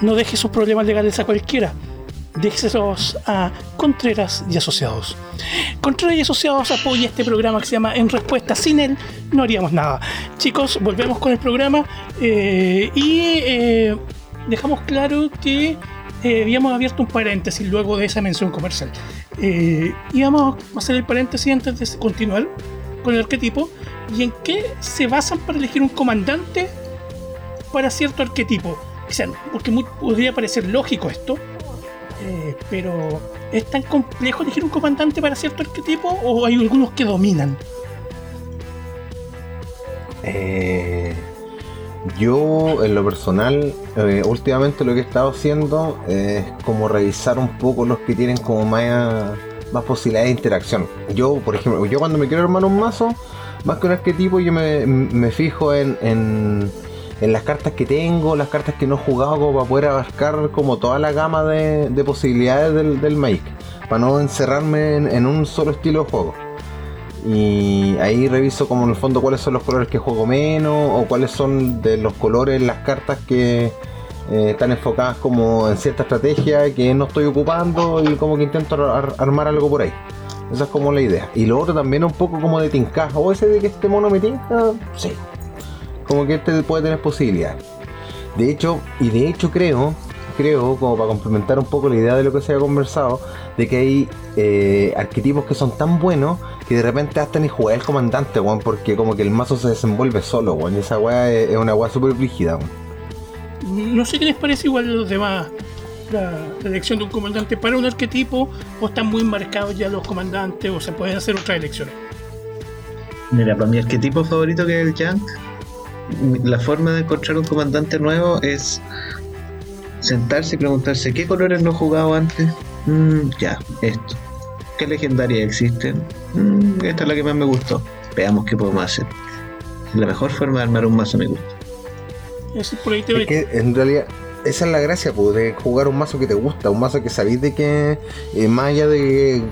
No deje sus problemas legales a cualquiera. Déjeselos a Contreras y Asociados. Contreras y Asociados apoya este programa que se llama En Respuesta. Sin él no haríamos nada. Chicos, volvemos con el programa eh, y eh, dejamos claro que eh, habíamos abierto un paréntesis luego de esa mención comercial. y vamos a hacer el paréntesis antes de continuar con el arquetipo. ¿Y en qué se basan para elegir un comandante para cierto arquetipo? porque podría parecer lógico esto, eh, pero ¿es tan complejo elegir un comandante para cierto arquetipo o hay algunos que dominan? Eh, yo, en lo personal, eh, últimamente lo que he estado haciendo es como revisar un poco los que tienen como más, más posibilidades de interacción. Yo, por ejemplo, yo cuando me quiero armar un mazo, más que un arquetipo, yo me, fijo en en las cartas que tengo, las cartas que no he jugado, como para poder abarcar como toda la gama de, posibilidades del, del Make, para no encerrarme en, un solo estilo de juego. Y ahí reviso como en el fondo cuáles son los colores que juego menos o cuáles son de los colores las cartas que eh, están enfocadas como en cierta estrategia que no estoy ocupando y como que intento armar algo por ahí. Esa es como la idea. Y lo otro también un poco como de tincaje. O ese de que este mono me tinca, sí, como que este puede tener posibilidades. De hecho, y de hecho creo, creo, como para complementar un poco la idea de lo que se ha conversado, de que hay eh, arquetipos que son tan buenos que de repente hasta ni jugar el comandante, weón, porque como que el mazo se desenvuelve solo, weón, y esa weá es, una weá súper rígida, No sé qué les parece igual a los demás la, elección de un comandante para un arquetipo, o están muy marcados ya los comandantes, o se pueden hacer otras elecciones. Mira, para mi arquetipo favorito que es el Jank, la forma de encontrar un comandante nuevo es sentarse y preguntarse qué colores no he jugado antes. Mm, ya, esto. ¿Qué legendarias existen? Mm, esta es la que más me gustó. Veamos qué podemos hacer. La mejor forma de armar un mazo me gusta. es que en realidad esa es la gracia, pues, de jugar un mazo que te gusta, un mazo que sabéis de que eh, más allá de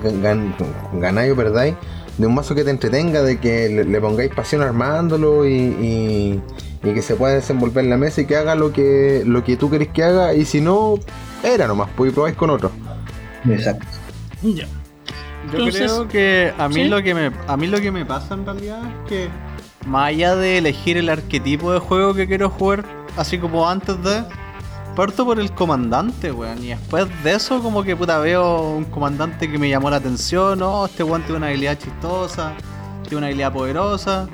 ganáis o perdáis, de un mazo que te entretenga, de que le, pongáis pasión armándolo y, que se pueda desenvolver en la mesa y que haga lo que, lo que tú querés que haga y si no, era nomás, pues y probáis con otro. Exacto. Ya. Yo creo que a mí lo que me a mí lo que me pasa en realidad es que más allá de elegir el arquetipo de juego que quiero jugar, así como antes de parto por el comandante, weón. Y después de eso, como que puta veo un comandante que me llamó la atención. No, este weón tiene una habilidad chistosa, tiene una habilidad poderosa.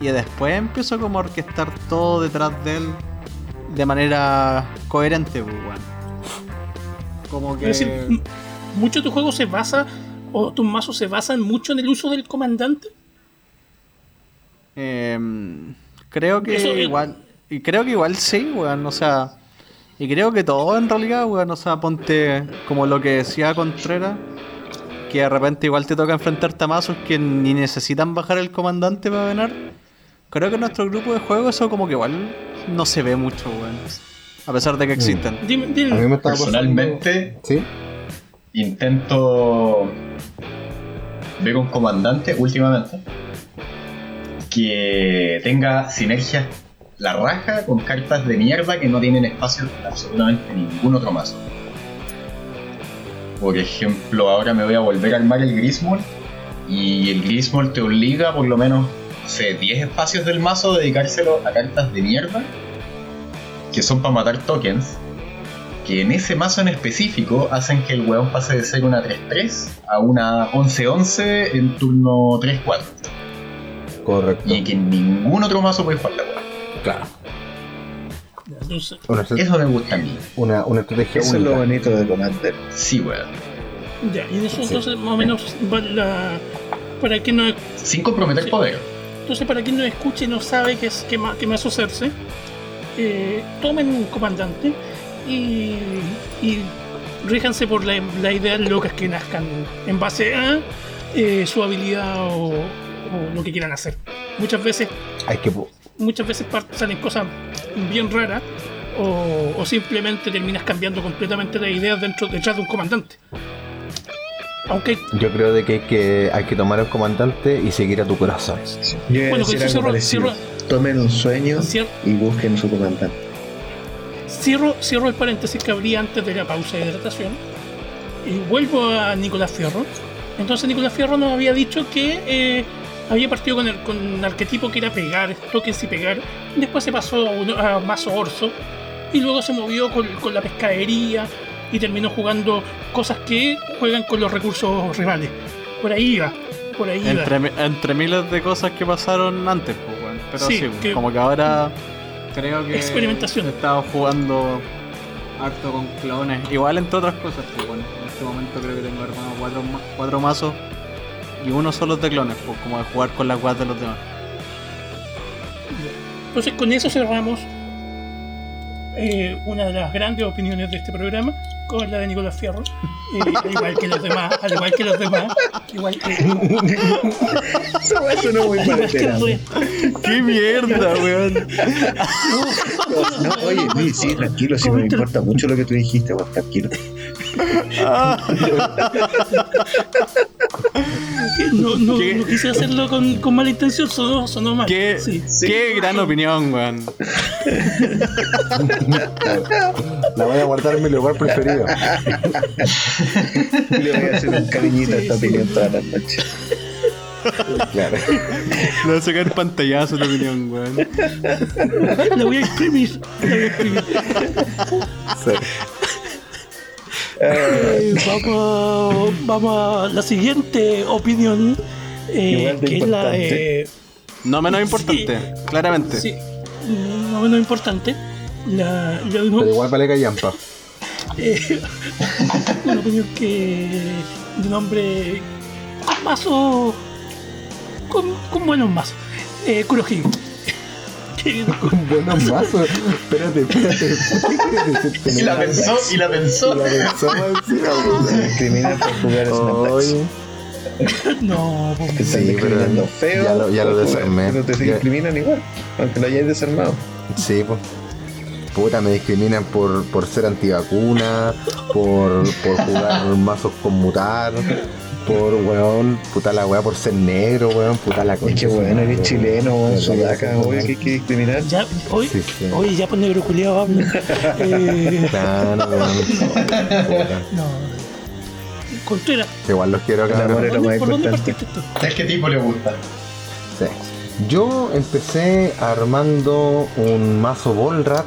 Y después empiezo como a orquestar todo detrás de él de manera coherente, pues, weón. Como que. Es decir, mucho de tu juego se basa, o tus mazos se basan mucho en el uso del comandante. Em, creo que igual. Y creo que igual sí, weón. O sea y creo que todo en realidad, weón, o sea, ponte como lo que decía Contreras, que de repente igual te toca enfrentarte a mazos que ni necesitan bajar el comandante para ganar. Creo que en nuestro grupo de juego eso como que igual no se ve mucho, weón. A pesar de que existen. A mí me Personalmente, ¿Sí? Intento ver un comandante últimamente que tenga sinergia la raja con cartas de mierda que no tienen espacio en absolutamente ningún otro mazo. Por ejemplo, ahora me voy a volver a armar el Grismol y el Grismol te obliga por lo menos, sé, 10 espacios del mazo a dedicárselo a cartas de mierda que son para matar tokens que en ese mazo en específico hacen que el weón pase de ser una 3-3 a una 11-11 en turno 3-4. Correcto. Y que en ningún otro mazo puede jugar la weón. Claro. eso me gusta a mí. Una, una estrategia Eso es lo bonito de Commander. Sí, weón. Ya, y eso entonces más o menos la, para que no... Sin comprometer poder. Entonces para quien no escuche y no sabe qué, es, qué, qué más hacerse, eh, tomen un comandante y, y ríjanse por la, la idea locas que nazcan en base a eh, su habilidad o, lo que quieran hacer. Muchas veces, Hay que... muchas veces salen cosas bien raras o, simplemente terminas cambiando completamente las ideas dentro detrás de un comandante. Aunque yo creo de que hay que hay que tomar el comandante y seguir a tu corazón. bueno, cierro, Tomen un sueño y busquen su comandante. Cierro, cierro el paréntesis que abrí antes de la pausa de hidratación y vuelvo a Nicolás Fierro. Entonces Nicolás Fierro nos había dicho que eh, había partido con el, con arquetipo que era pegar, tokens y pegar. Después se pasó a, Mazo Orso y luego se movió con, la pescadería y terminó jugando cosas que juegan con los recursos rivales. Por ahí iba. Por ahí entre, entre miles de cosas que pasaron antes, pues, bueno. pero sí, como que ahora creo que experimentación. he estado jugando harto con clones. Igual entre otras cosas, pues bueno, en este momento creo que tengo armado cuatro, cuatro mazos y uno solo de clones, pues como de jugar con las guas de los demás. Entonces con eso cerramos eh, una de las grandes opiniones de este programa, con la de Nicolás Fierro, eh, al igual que los demás, al igual que los demás, igual que. Eso no muy mal. ¡Qué mierda, weón! No, oye, sí, tranquilo, si no me importa mucho lo que tú dijiste, weón, tranquilo. No, no, no, quise hacerlo con, con mala intención, sonó, sonó mal. Qué, qué gran opinión, weón. La voy a guardar en mi lugar preferido. Le voy a hacer un cariñito a esta opinión toda la noche. Claro. Le voy a sacar pantallazo la opinión, weón. La voy a imprimir. La voy a imprimir. Sí. Eh, vamos, vamos a la siguiente opinión, eh, que es la. No menos importante, claramente. Sí, no menos importante. La, Pero igual vale callampa. Eh, una opinión que de nombre mazo con, con buenos mazos. Eh, Kurohige. Con buenos mazos. Espérate, espérate. Y la pensó, y la pensó. Y la pensó. Se discrimina por jugar Hoy. No, porque están sí, discriminando feo. Ya lo, ya lo desarmé. Pero te discriminan igual, aunque lo hayáis desarmado. Sí, pues. Puta, me discriminan por, por ser antivacuna, por, por jugar mazos con mutar, por, weón, puta la weá por ser negro, weón, puta la cosa. Es que weón, eres chileno, weón, sudaca, weón, que hay que discriminar. Ya, hoy, sí, sí. Oye, ya por negro culiado hablo. eh... Claro, weón. no. Contreras. Igual los quiero acá. ¿Por dónde partiste tú? ¿Es qué tipo le gusta? Sí. Yo empecé armando un mazo Volrat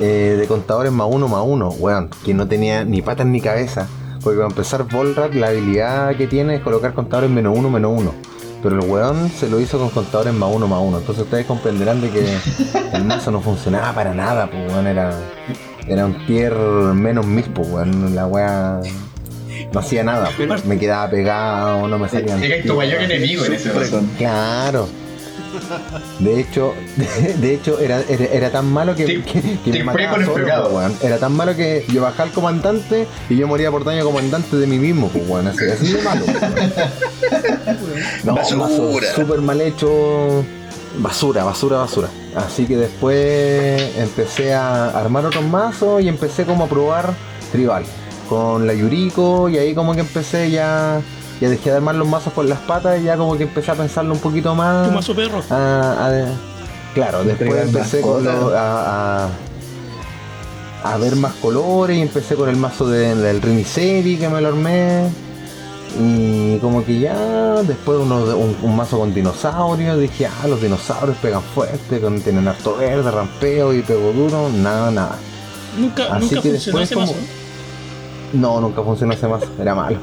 eh, de contadores más uno más uno, weón, que no tenía ni patas ni cabeza porque para empezar, Volrat, la habilidad que tiene es colocar contadores menos uno, menos uno. Pero el weón se lo hizo con contadores más uno, más uno. Entonces ustedes comprenderán de que el mazo no funcionaba para nada, pues weón. Era, era un tier menos mil, pues weón. La weá no hacía nada. Me quedaba pegado, no me salían. Era tu mayor enemigo en ese. Claro. De hecho, de, hecho era, era, tan malo que, que, me mataba solo, Era tan malo que yo bajaba al comandante y yo moría por daño comandante de mí mismo, pues, weón. Así, así de malo. no. Súper mal hecho. Basura, basura, basura. Así que después empecé a armar otros mazos y empecé como a probar tribal con la Yuriko y ahí como que empecé ya ya dejé de armar los mazos con las patas y ya como que empecé a pensarlo un poquito más. Tu mazo perro. claro, después empecé a, a, ver más colores y empecé con el mazo del Rimiseri que me lo armé. Y como que ya después uno, un, mazo con dinosaurios, dije, ah, los dinosaurios pegan fuerte, tienen harto verde, rampeo y pego duro, nada, nada. Nunca, Así que después como... No, nunca funcionó ese mazo, era malo.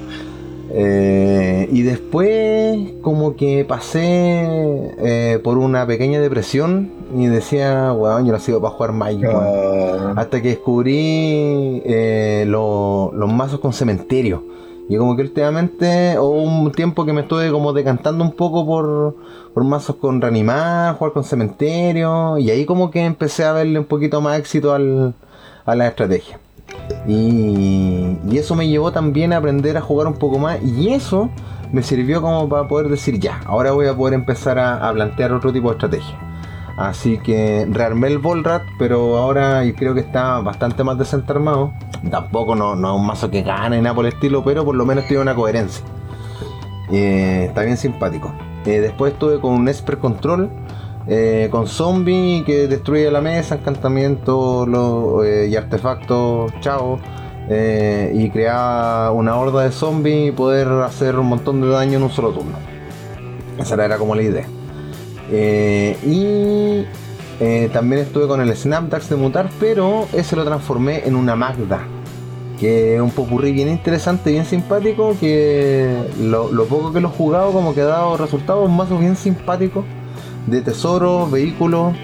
Eh, y después como que pasé eh, por una pequeña depresión y decía, weón, yo no sigo para jugar Magic. Ah. Hasta que descubrí eh, los mazos con cementerio. Y como que últimamente hubo un tiempo que me estuve como decantando un poco por, por mazos con reanimar, jugar con cementerio. Y ahí como que empecé a verle un poquito más éxito al, a la estrategia. Y, eso me llevó también a aprender a jugar un poco más. Y eso me sirvió como para poder decir ya, ahora voy a poder empezar a, a plantear otro tipo de estrategia. Así que rearmé el Volrat, pero ahora creo que está bastante más desarmado. Tampoco no, no, es un mazo que gane nada por el estilo, pero por lo menos tiene una coherencia. Eh, está bien simpático. Eh, después estuve con un Esper Control, eh, con zombie que destruye la mesa, encantamientos y artefactos, chao. y creaba una horda de zombies y poder hacer un montón de daño en un solo turno. Esa era como la idea. Eh, y eh, también estuve con el Snapdax de mutar, pero ese lo transformé en una Magda. Que es un popurrí bien interesante, bien simpático. Que lo, poco que lo he jugado, como que ha dado resultados, mazo bien simpático. De tesoro, vehículos.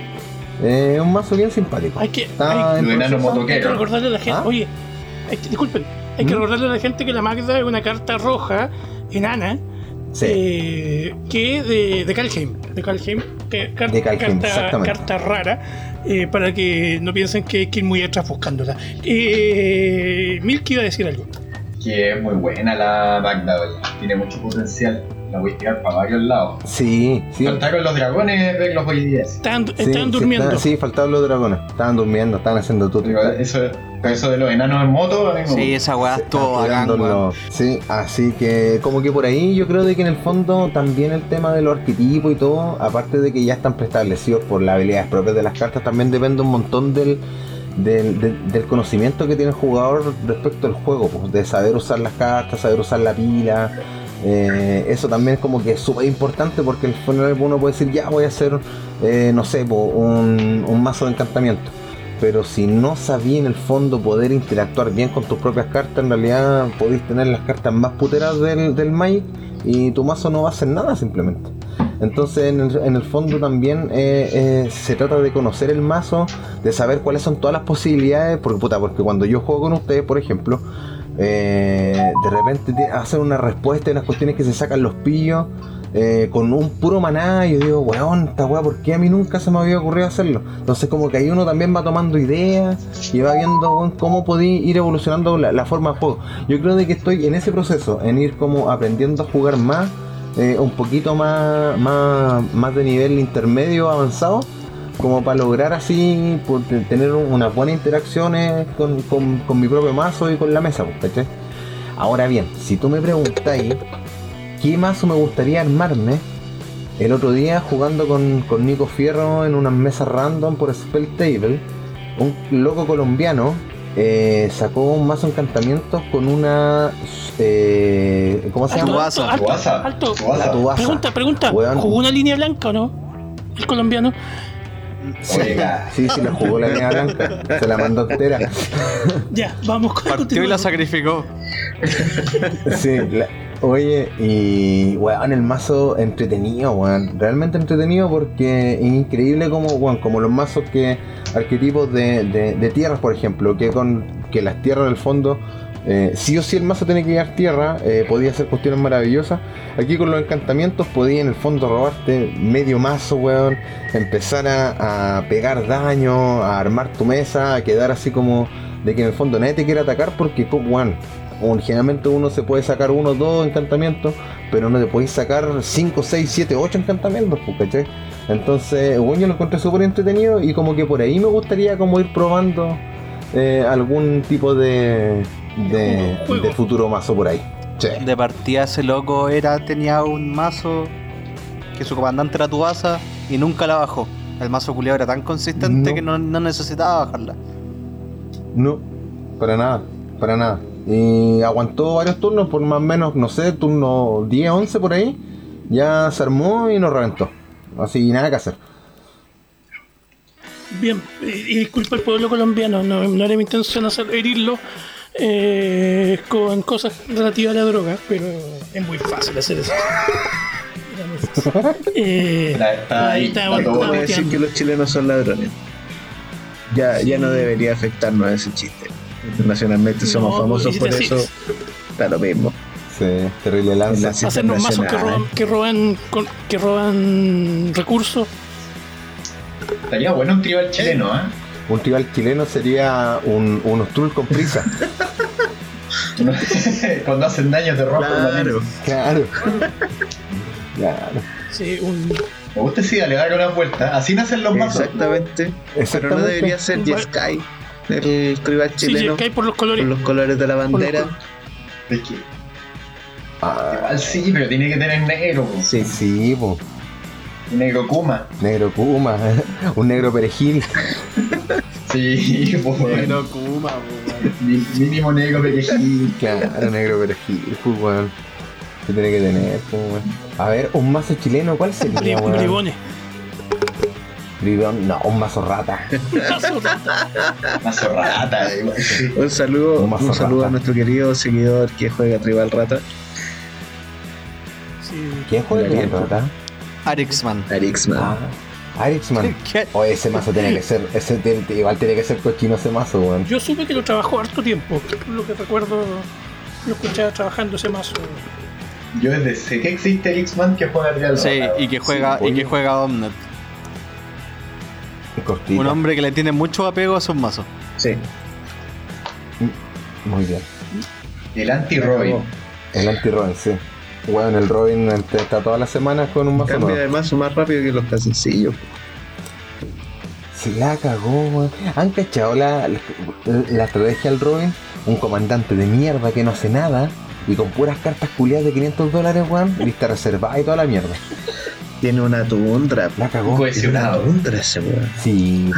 Eh, un mazo bien simpático. Hay que, recordarle a la gente. ¿Ah? Oye, disculpen, hay que ¿Mm? recordarle a la gente que la Magda es una carta roja enana eh, que de, de Kalheim. De Kalheim, que, carta, rara, eh, para que no piensen que hay que ir muy atrás buscándola. Eh, Milky iba a decir algo. Que es muy buena la Magda, tiene mucho potencial. La voy a tirar para varios lados. Sí, sí. Faltaron los dragones, los voy a Estaban, estaban durmiendo. sí, faltaban los dragones. Estaban durmiendo, estaban haciendo todo. Eso eso de los enanos en moto, Sí, esa weá estuvo bacán, Sí, así que como que por ahí yo creo de que en el fondo también el tema de los arquetipos y todo, aparte de que ya están preestablecidos por las habilidades propias de las cartas, también depende un montón del, del, conocimiento que tiene el jugador respecto al juego, pues, de saber usar las cartas, saber usar la pila. Eh, eso también es como que es súper importante porque el final uno puede decir ya voy a hacer, eh, no sé, un, un mazo de encantamiento pero si no sabía en el fondo poder interactuar bien con tus propias cartas, en realidad podéis tener las cartas más puteras del, del Magic y tu mazo no va a hacer nada simplemente. Entonces en el, fondo también eh, se trata de conocer el mazo, de saber cuáles son todas las posibilidades, porque puta, porque cuando yo juego con ustedes, por ejemplo, eh, de repente hacen una respuesta y unas cuestiones que se sacan los pillos eh, con un puro maná, y yo digo, weón, esta weá, ¿por qué a mí nunca se me había ocurrido hacerlo? Entonces como que ahí uno también va tomando ideas y va viendo cómo podí ir evolucionando la, forma de juego. Yo creo de que estoy en ese proceso, en ir como aprendiendo a jugar más, eh, un poquito más, más, más de nivel intermedio avanzado, como para lograr así tener unas buenas interacciones con, con, mi propio mazo y con la mesa, pues, Ahora bien, si tú me preguntáis ¿Qué mazo me gustaría armarme? El otro día jugando con, Nico Fierro en unas mesas random por Spell Table, un loco colombiano eh, sacó un mazo encantamientos con una. Eh, ¿Cómo se llama? Alto, alto, alto. Pregunta, pregunta. ¿Jugó una línea blanca o no? El colombiano. Sí, sí, sí, la jugó la línea blanca. Se la mandó entera. Ya, vamos con Partió y la sacrificó. Sí, la, Oye, y weón, el mazo entretenido, weón. Realmente entretenido porque es increíble como, weón, como los mazos que. arquetipos de, de, tierras, por ejemplo, que con que las tierras del fondo. Eh, sí o sí el mazo tiene que llegar tierra, eh, podía hacer cuestiones maravillosas. Aquí con los encantamientos podía en el fondo robarte medio mazo, weón. Empezar a, a pegar daño, a armar tu mesa, a quedar así como de que en el fondo nadie te quiere atacar porque, weón generalmente uno se puede sacar uno o dos encantamientos, pero no te puedes sacar 5, 6, 7, 8 encantamientos, ¿cachai? Entonces, bueno, yo lo encontré súper entretenido y como que por ahí me gustaría como ir probando eh, algún tipo de, de, de futuro mazo por ahí. De partida ese loco era, tenía un mazo que su comandante era Tuasa y nunca la bajó. El mazo culiado era tan consistente que no, necesitaba bajarla. No, para nada, para nada. Y aguantó varios turnos, por más o menos, no sé, turno 10, 11 por ahí. Ya se armó y nos reventó. Así, nada que hacer. Bien, y, disculpa el pueblo colombiano, no, no era mi intención hacer, herirlo eh, con cosas relativas a la droga, pero es muy fácil hacer eso. eh, está ahí, está, decir que los chilenos son ladrones. Ya, ya no debería afectarnos ese chiste. Internacionalmente somos famosos por eso. Está lo mismo. Sí, terrible lanza. Hacernos mazos que roban, que roban, que roban recursos. Estaría bueno un tribal chileno, ¿eh? Un tribal chileno sería un, un con prisa. Cuando hacen daño te rompen claro, claro. claro. Sí, un. Me gusta sí, le dar una vuelta. Así nacen los mazos. Exactamente. Pero no debería ser Jeskai, el tribal chileno. Sí, por los colores. Por los colores de la bandera. Es que. Ah. Igual sí, pero tiene que tener negro. Sí, sí, po. Negro Kuma. Negro Kuma. Un negro perejil. sí, pues. Negro Kuma, pues. Mínimo negro perejil. Claro, negro perejil, pues, weón. Se tiene que tener, pues, weón. A ver, un mazo chileno, ¿cuál sería, weón? Bribones. Bribón, no, un mazo rata. mazo rata. mazo rata. Un saludo, un, saludo a nuestro querido seguidor que juega Tribal Rata. Sí. ¿Quién juega Tribal Rata? Arixman. Arixman. Ah, Arixman. O ese mazo tiene que ser, ese igual tiene que ser cochino ese mazo, weón. Yo supe que lo trabajó harto tiempo. Lo que recuerdo, lo escuchaba trabajando ese mazo. Yo desde sé que existe Arixman que juega Real Sí, y que juega, y que juega Omnet. Un hombre que le tiene mucho apego a sus mazos. Sí. Muy bien. El anti-Robin. El anti-Robin, sí. Bueno, el Robin está todas las semanas con un mazo Cambia de mazo más rápido que los sencillos Se la cagó, weón. ¿Han cachado la, la, estrategia del Robin? Un comandante de mierda que no hace nada y con puras cartas culiadas de 500 dólares, weón, lista reservada y toda la mierda. Tiene una tundra. La cagó. Tiene una tundra ese weón. Sí,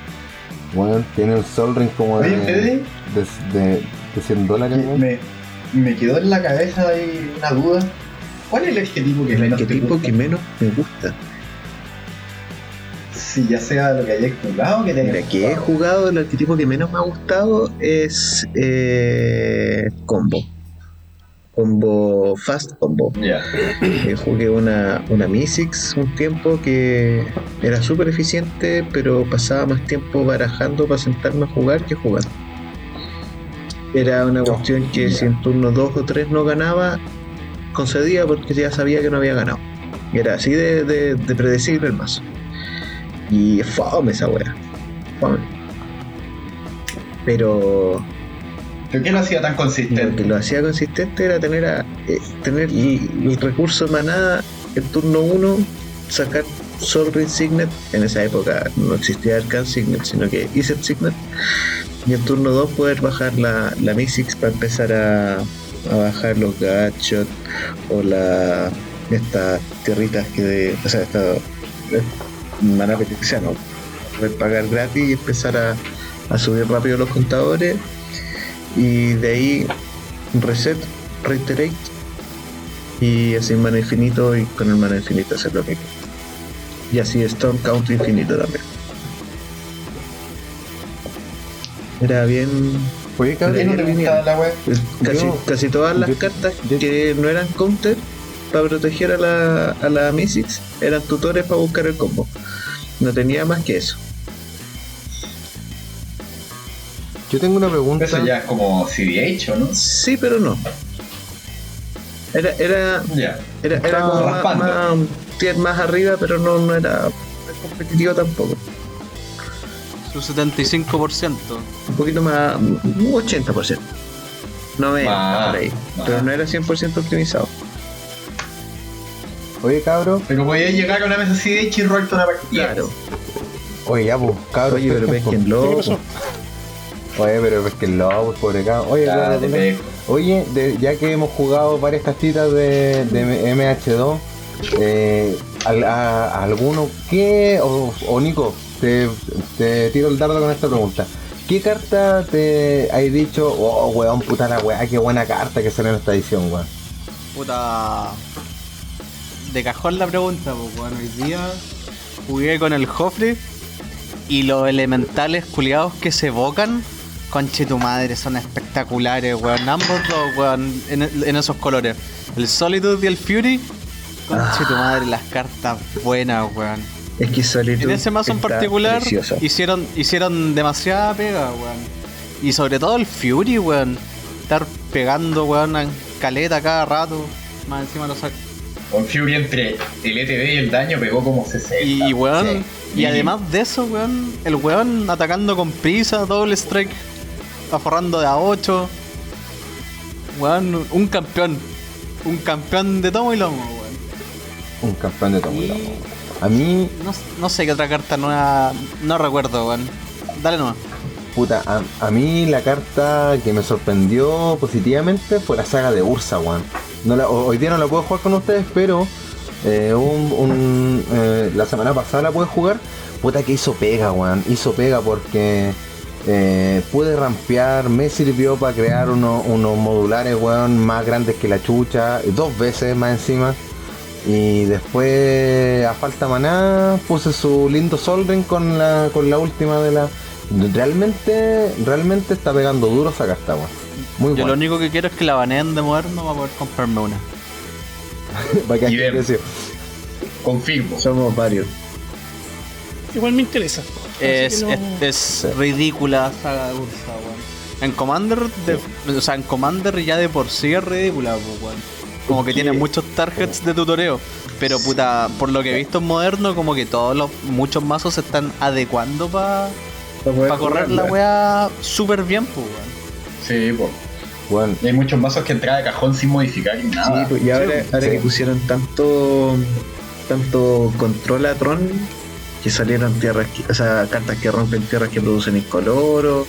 weón. tiene un Sol Ring como de, de, de, 100 dólares, weón me quedó en la cabeza ahí una duda. ¿Cuál es el arquetipo que el menos arquetipo que menos me gusta? Si ya sea lo que hayas jugado, que te Mira, que he jugado, el arquetipo que menos me ha gustado es eh, combo. Combo Fast Combo. Yeah. Eh, jugué una, una Mystics un tiempo que era súper eficiente, pero pasaba más tiempo barajando para sentarme a jugar que jugando. Era una cuestión que si en turno 2 o 3 no ganaba, concedía porque ya sabía que no había ganado. Era así de, predecible el mazo. Y fome esa wea. Fome. Pero. ¿Pero qué lo hacía tan consistente? Lo que lo hacía consistente era tener a, eh, tener el, recurso de manada en turno 1, sacar Soul Ring Signet. En esa época no existía Arcan Signet, sino que Iset Signet y en turno 2 poder bajar la, la para empezar a, a bajar los gachos o la estas tierritas que de, o sea esta mana ¿no? poder pagar gratis y empezar a, a subir rápido los contadores. Y de ahí reset reiterate. Y así mana infinito y con el mana infinito hacer lo mismo. Y así Storm Count infinito también Era bien. Oye, cabrón, la web? Casi, casi todas las cartas que no eran counter para proteger a la, a la Mystics eran tutores para buscar el combo. No tenía más que eso. Yo tengo una pregunta. Eso ya es como CDH, ¿o no? Sí, pero no. Era, era, era, era como más, más, más, arriba, pero no, no era competitivo tampoco. Su 75%. Un poquito más, un 80%. 90, por ahí. Pero no era 100% optimizado. Oye, cabro. Pero podía llegar a una mesa así de y una partida. Claro. Oye, ya, pues, cabro. Oye, pero pesquenlo. Oye, pero pesquenlo, pobre cabro. Oye, claro, oye ya que hemos jugado varias castitas de, de MH2, eh, a, alguno qué o, Nico te, te, tiro el dardo con esta pregunta. ¿qué carta te hay dicho oh weón puta la weá qué buena carta que sale en esta edición weón puta de cajón la pregunta pues bueno hoy día jugué con el Joffre y los elementales culiados que se evocan conche tu madre son espectaculares weón ambos dos weón en, en esos colores. El Solitude y el Fury Conche tu madre, las cartas buenas, weón. Es que En ese mazo en particular hicieron, hicieron demasiada pega, weón. Y sobre todo el Fury, weón. Estar pegando, weón, en caleta cada rato. Más encima lo saco. Con Fury entre el ETB y el daño pegó como 60. Y, weón, y además de eso, weón, el weón atacando con prisa, doble strike, aforrando de a 8. Weón, un campeón. Un campeón de tomo y lomo, weón un campeón de Tomo A mí. No, sé qué otra carta nueva. No recuerdo, weón. Dale nomás. Puta, a, mí la carta que me sorprendió positivamente fue la saga de Ursa, weón. hoy día no la puedo jugar con ustedes, pero eh, un, eh, la semana pasada la pude jugar. Puta que hizo pega, weón. Hizo pega porque eh, pude rampear, me sirvió para crear unos modulares, weón, más grandes que la chucha, dos veces más encima. Y después, a falta maná, puse su lindo Sol con la, con la última de la. Realmente, realmente está pegando duro esa carta, Muy Yo lo único que quiero es que la baneen de moderno para poder comprarme una. para que Confirmo. Somos varios. Igual me interesa. Es, es, ridícula saga de Ursa, En Commander, o sea, en Commander ya de por sí es ridícula, weón. Como que tiene muchos targets de tutoreo. Pero puta, por lo que he visto en moderno, como que todos los muchos mazos se están adecuando para pa correr la weá súper bien, pues Sí, pues. Bueno. hay muchos mazos que entran de cajón sin modificar ni nada. Sí, pues, y ahora, que pusieron tanto tanto control a Tron que salieron tierras, o sea, cartas que rompen tierras que producen incoloro,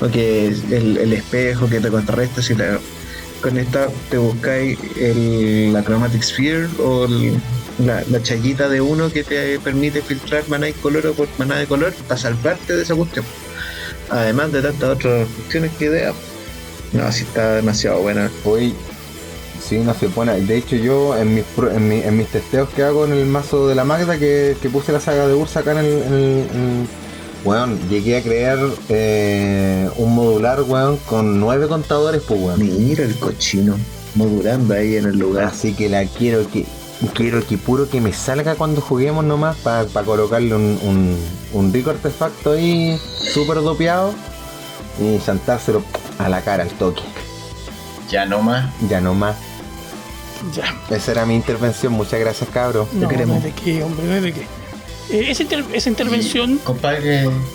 o que el, el espejo que te contrarresta si la con esta te buscáis la Chromatic Sphere o la, la, chayita de uno que te permite filtrar maná y color por maná de color para salvarte de esa cuestión. Además de tantas otras cuestiones que idea. No, así está demasiado buena. Hoy, sí, no se pone. De hecho, yo en mis, en, mis testeos que hago en el mazo de la Magda, que, puse la saga de Ursa acá en el Weón, llegué a crear eh, un modular, weón, con nueve contadores, pues, weón. Mira el cochino modulando ahí en el lugar. Así que la quiero que quiero que puro que me salga cuando juguemos nomás para colocarle un, un, rico artefacto ahí súper dopeado y saltárselo a la cara al toque. Ya no más. Ya no más. Ya. Esa era mi intervención. Muchas gracias, cabro. No, queremos. de qué, hombre, de qué. Eh, esa, intervención.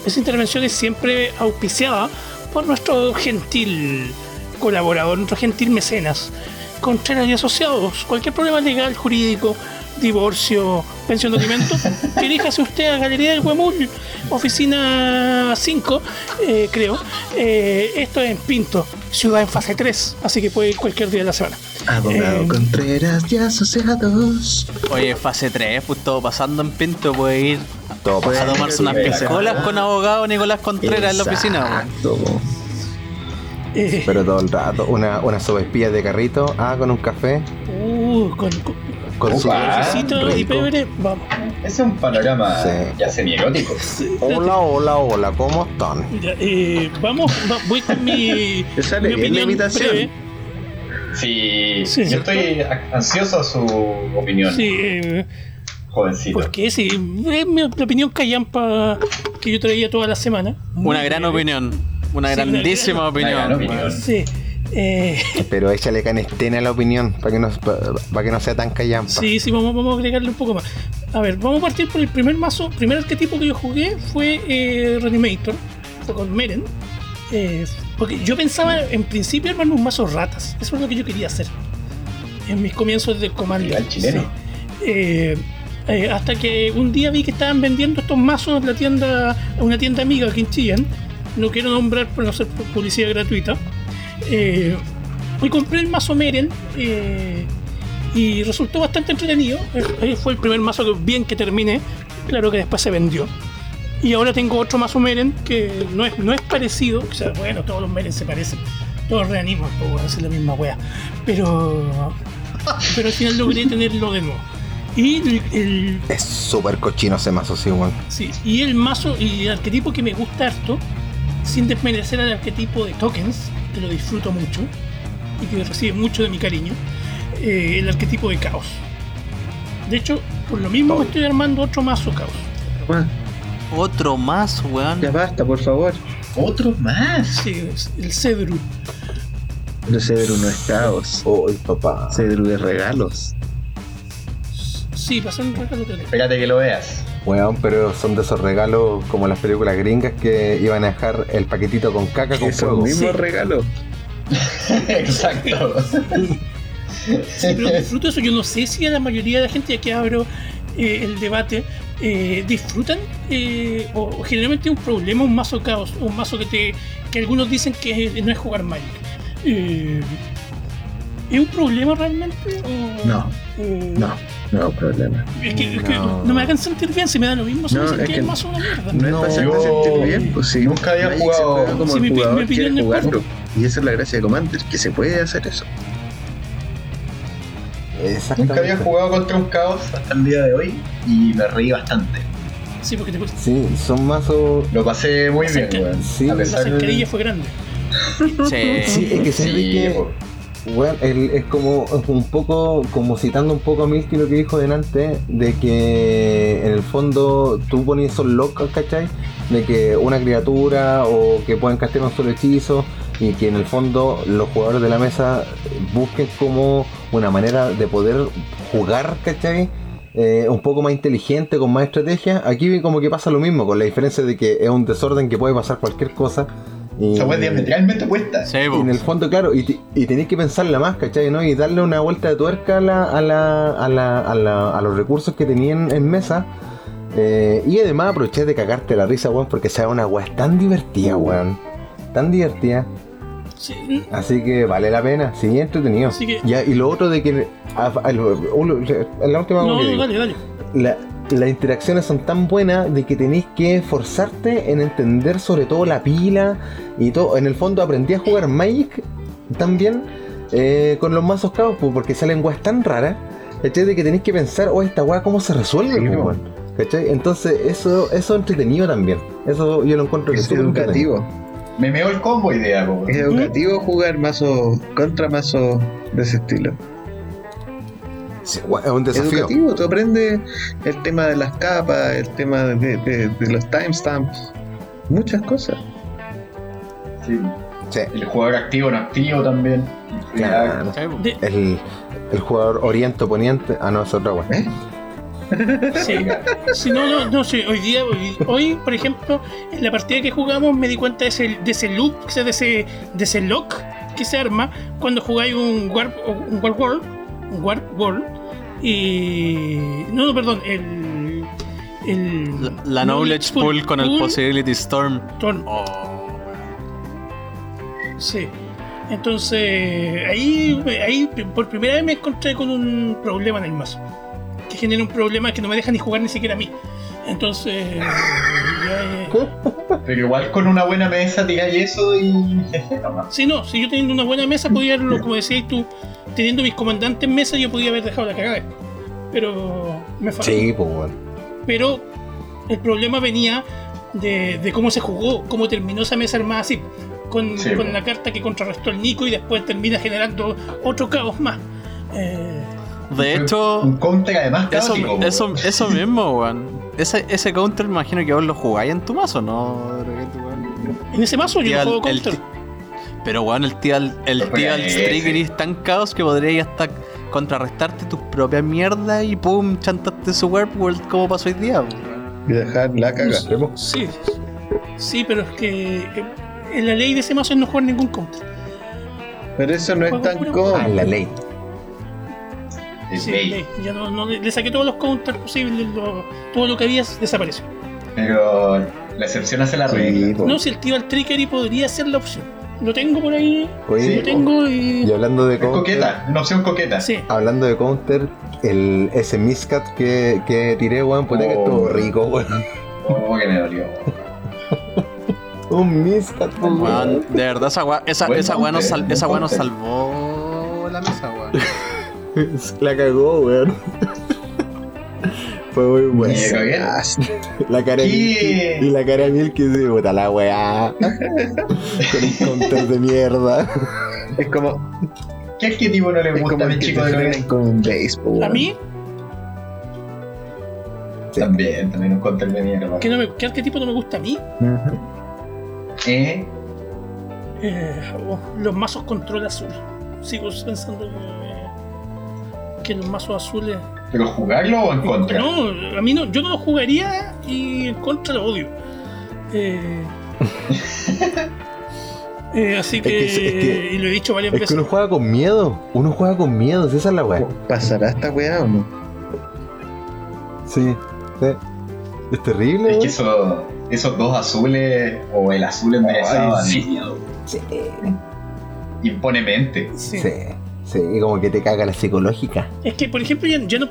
Esa intervención es siempre auspiciada por nuestro gentil colaborador, nuestro gentil mecenas, Contreras y Asociados. Cualquier problema legal, jurídico, divorcio, pensión de alimentos, diríjase usted a Galería del Huemul, oficina 5, eh, creo. Eh, esto es en Pinto, ciudad en fase 3, así que puede ir cualquier día de la semana. Abogado eh, Contreras y asociados. Oye, fase 3, pues todo pasando en Pinto, puede ir todo a tomarse unas piscolas con abogado Nicolás Contreras en la oficina. Eh. Pero todo el rato, una, una sobespilla de carrito, ah, con un café. Uh, con, con, su cafecito y pebre, vamos. Ese es un panorama ya semi-erótico. Hola, hola, hola, ¿cómo están? eh, vamos, voy con mi, mi opinión breve Sí, yo estoy ansioso a su opinión. Sí, eh, jovencito. Porque sí, es mi opinión callampa que yo traía toda la semana. Una gran opinión, una grandísima opinión. Sí. Eh, Pero échale canestena a la opinión para que no, para que no sea tan callampa. Sí, sí, vamos, vamos a agregarle un poco más. A ver, vamos a partir por el primer mazo. primer arquetipo que yo jugué fue eh, Reanimator, fue con Meren. Eh, porque yo pensaba en principio armarme un mazo ratas. Eso es lo que yo quería hacer. En mis comienzos de Commander. Al chileno. Eh, eh, hasta que un día vi que estaban vendiendo estos mazos en la tienda, una tienda amiga aquí en Chillán. No quiero nombrar para no hacer publicidad gratuita. Y compré el mazo Meren y resultó bastante entretenido. fue el primer mazo que bien que terminé. Claro que después se vendió. Y ahora tengo otro mazo Meren que no es, no es parecido. O sea, bueno, todos los Meren se parecen. Todos reaniman, por hacer la misma wea. Pero. Pero al final logré tenerlo de nuevo. Y el, es súper cochino ese mazo, sí. Sí, y el mazo y el arquetipo que me gusta harto, sin desmerecer al arquetipo de tokens, que lo disfruto mucho y que recibe mucho de mi cariño, eh, el arquetipo de caos. De hecho, por lo mismo estoy armando otro mazo caos. Otro más, weón. Ya basta, por favor. ¿Otro más? Sí, el Cedru. El Cedru no es caos. Oh, papá. Cedru de regalos. Sí, pasan regalos de Espérate que lo veas. Weón, pero son de esos regalos como las películas gringas que iban a dejar el paquetito con caca con fuego. Es mismo regalo. Exacto. Sí, pero disfruto eso. Yo no sé si a la mayoría de la gente, que abro eh, el debate, eh, disfrutan eh, o, generalmente un problema, un mazo caos, un mazo que te que algunos dicen que no es jugar Magic. ¿Es un problema realmente? no, no, no es problema. Es que, no. me hagan sentir bien, si me da lo mismo, no, es que el mazo una mierda. No, es para hacerte sentir bien, pues si nunca había jugado como el jugador quiere jugarlo. Y esa es la gracia de Commander, que se puede hacer eso. Nunca había jugado contra un caos hasta el día de hoy y me reí bastante. Sí, porque te Sí, son mazos. Lo pasé muy bien, weón. Sí, la cercanía fue grande. sí, sí, es que se ve que. Bueno, es como un poco, como citando un poco a Milky lo que dijo delante, de que en el fondo tú pones esos locos, ¿cachai? De que una criatura o que pueden castear un solo hechizo y que en el fondo los jugadores de la mesa busquen como una manera de poder jugar, ¿cachai? Eh, un poco más inteligente, con más estrategia. Aquí como que pasa lo mismo, con la diferencia de que es un desorden que puede pasar cualquier cosa. Y, diametralmente cuesta. y en el fondo, claro, y, y tenéis que pensarla más, ¿cachai? ¿no? Y darle una vuelta de tuerca a, la, a, la, a, la, a, los recursos que tenían en mesa. Eh, y además aproveché de cagarte la risa, weón, porque sea una weá tan divertida, weón. Tan divertida. Así que vale la pena, sí, entretenido. y lo otro de que. En la última. Las interacciones son tan buenas de que tenéis que esforzarte en entender sobre todo la pila y todo. En el fondo aprendí a jugar Magic también eh, con los mazos cabos, porque salen weas tan raras. De que tenéis que pensar, oh, esta wea, ¿cómo se resuelve? Entonces, eso, eso es entretenido también. Eso yo lo encuentro que es educativo. Me meo el combo idea, Es educativo jugar mazo contra mazo de ese estilo. Es un desafío. Educativo, tú aprendes el tema de las capas, el tema de, los timestamps, muchas cosas. Sí. El jugador activo, no activo también. El, el, jugador oriente-poniente. Ah, no, es otra ¿Eh? Sí. no, no, no, sí. Hoy día, hoy, por ejemplo, en la partida que jugamos me di cuenta de ese, de ese loop, de ese, de ese lock que se arma cuando jugáis un Warp, un Warp World, un Warp World, y. No, no, perdón, el. el la, Knowledge Pool, con el Possibility Storm. Storm. Oh, sí. Entonces, ahí, ahí por primera vez me encontré con un problema en el mazo que genera un problema que no me deja ni jugar ni siquiera a mí. Entonces. Pero igual con una buena mesa tiráis eso y. sí, no, si yo teniendo una buena mesa podía, como decías tú, teniendo mis comandantes en mesa, yo podía haber dejado la cagada. Pero me faltó. Sí, pues bueno. Pero el problema venía de, de, cómo se jugó, cómo terminó esa mesa armada así. Con, con la carta que contrarrestó el Nico y después termina generando otro caos más. Eh, de hecho. Un counter además eso, eso, eso, mismo, weón. Ese, ese counter imagino que vos lo jugáis en tu mazo, ¿no? En ese mazo yo no juego counter. pero weón, el tío el, el tío al es tan caos que podría hasta contrarrestarte tus propias mierdas y pum, chantaste su Warp World como pasó hoy día, Y dejar la caga. Sí. Sí, pero es que. Eh, la ley de ese mazo es no jugar ningún counter. Pero eso no es tan común. Ah, la ley. Sí. Ya no, no, le saqué todos los counters posibles, todo lo que había desapareció. Pero la excepción hace la regla. no, si el tío al Trickery podría ser la opción. Lo tengo por ahí. lo tengo y. Y hablando de counter. coqueta, una opción coqueta. Sí. Hablando de counter, el, ese Miscat que, que tiré, weón, puede que estuvo oh. rico, weón. Oh, que me dolió. Un Miscat, weón. De verdad, esa weá esa, esa nos, esa nos salvó la mesa, weón. la cagó, weón. Fue muy bueno. La cara de Milky, y la cara de Milky se puta la weá. Con un counter de mierda. Es como. ¿Qué adjetivo no le gusta a mi chico de con un baseball? ¿A mí? También, también un counter de mierda. ¿Qué, no me, ¿Qué arquetipo no me gusta a mí? ¿Eh? Eh, oh, los mazos control azul. Sigo pensando eh, que los mazos azules ¿Pero jugarlo o en contra? No, a mí no, yo no lo jugaría y en contra lo odio. Eh, eh, así que, y lo he dicho varias es veces. Que uno juega con miedo, uno juega con miedo, esa es la weá. ¿Pasará esta weá o no? Sí, sí. Es terrible. Es que eso, esos dos azules o el azul enderezado sí. sí. impone mente. sí. Sí, como que te caga la psicológica. Es que, por ejemplo, ya, no,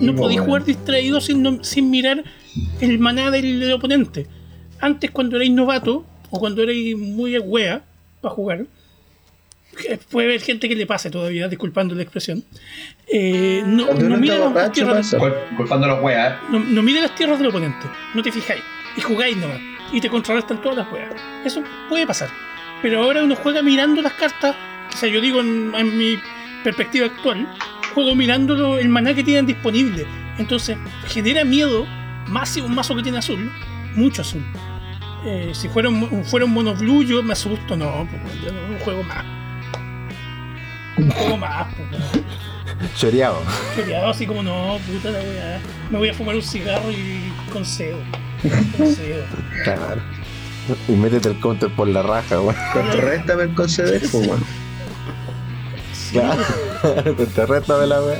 no, podía jugar distraído sin, sin mirar el maná del, oponente. Antes, cuando erais novato, o cuando erais muy wea para jugar, puede haber gente que le pase todavía, disculpando la expresión. Eh, no, no mira las tierras. Culpando los weas. No, no mira las tierras del oponente, no te fijáis. Y jugáis nomás. Y te contrarrestan todas las weas. Eso puede pasar. Pero ahora uno juega mirando las cartas. O sea, yo digo en mi perspectiva actual, juego mirándolo el maná que tienen disponible. Entonces, genera miedo, más si un mazo que tiene azul, mucho azul. Eh, si fuera un, fuera un mono blue, yo me asusto, no, pues, yo no, juego más. Un juego más, pues, Choreado. Choreado, así como no, puta la weá. Me voy a fumar un cigarro y con cedo. Con cedo. Claro. Y métete el counter por la raja, weón. Contrarréstame el conceder, pues, weón. Claro, te resta de la wea.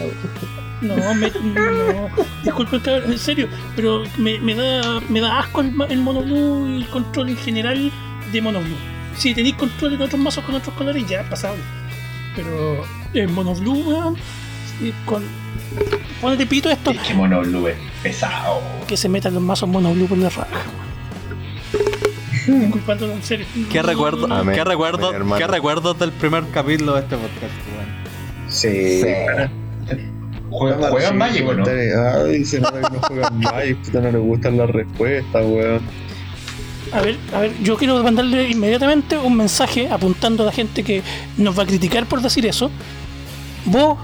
No, me, no, disculpe en serio, pero me, me, da, me da asco el, el mono blue y el control en general de mono blue. Si tenéis control en otros mazos con otros colores, ya es pasable. Pero el mono blue, weón, con. Ponete pito esto. Es que mono blue es pesado. Que se metan los mazos mono blue por la raja, Disculpándolo en serio. ¿Qué recuerdo, ¿qué, recuerdo, ¿Qué recuerdos del primer capítulo de este podcast, Sí. Juegan, ¿Juegan Magic no? Ay, dice no, no juegan Magic, puta, no le gustan las respuestas, weón. A ver, a ver, yo quiero mandarle inmediatamente un mensaje apuntando a la gente que nos va a criticar por decir eso. Vos,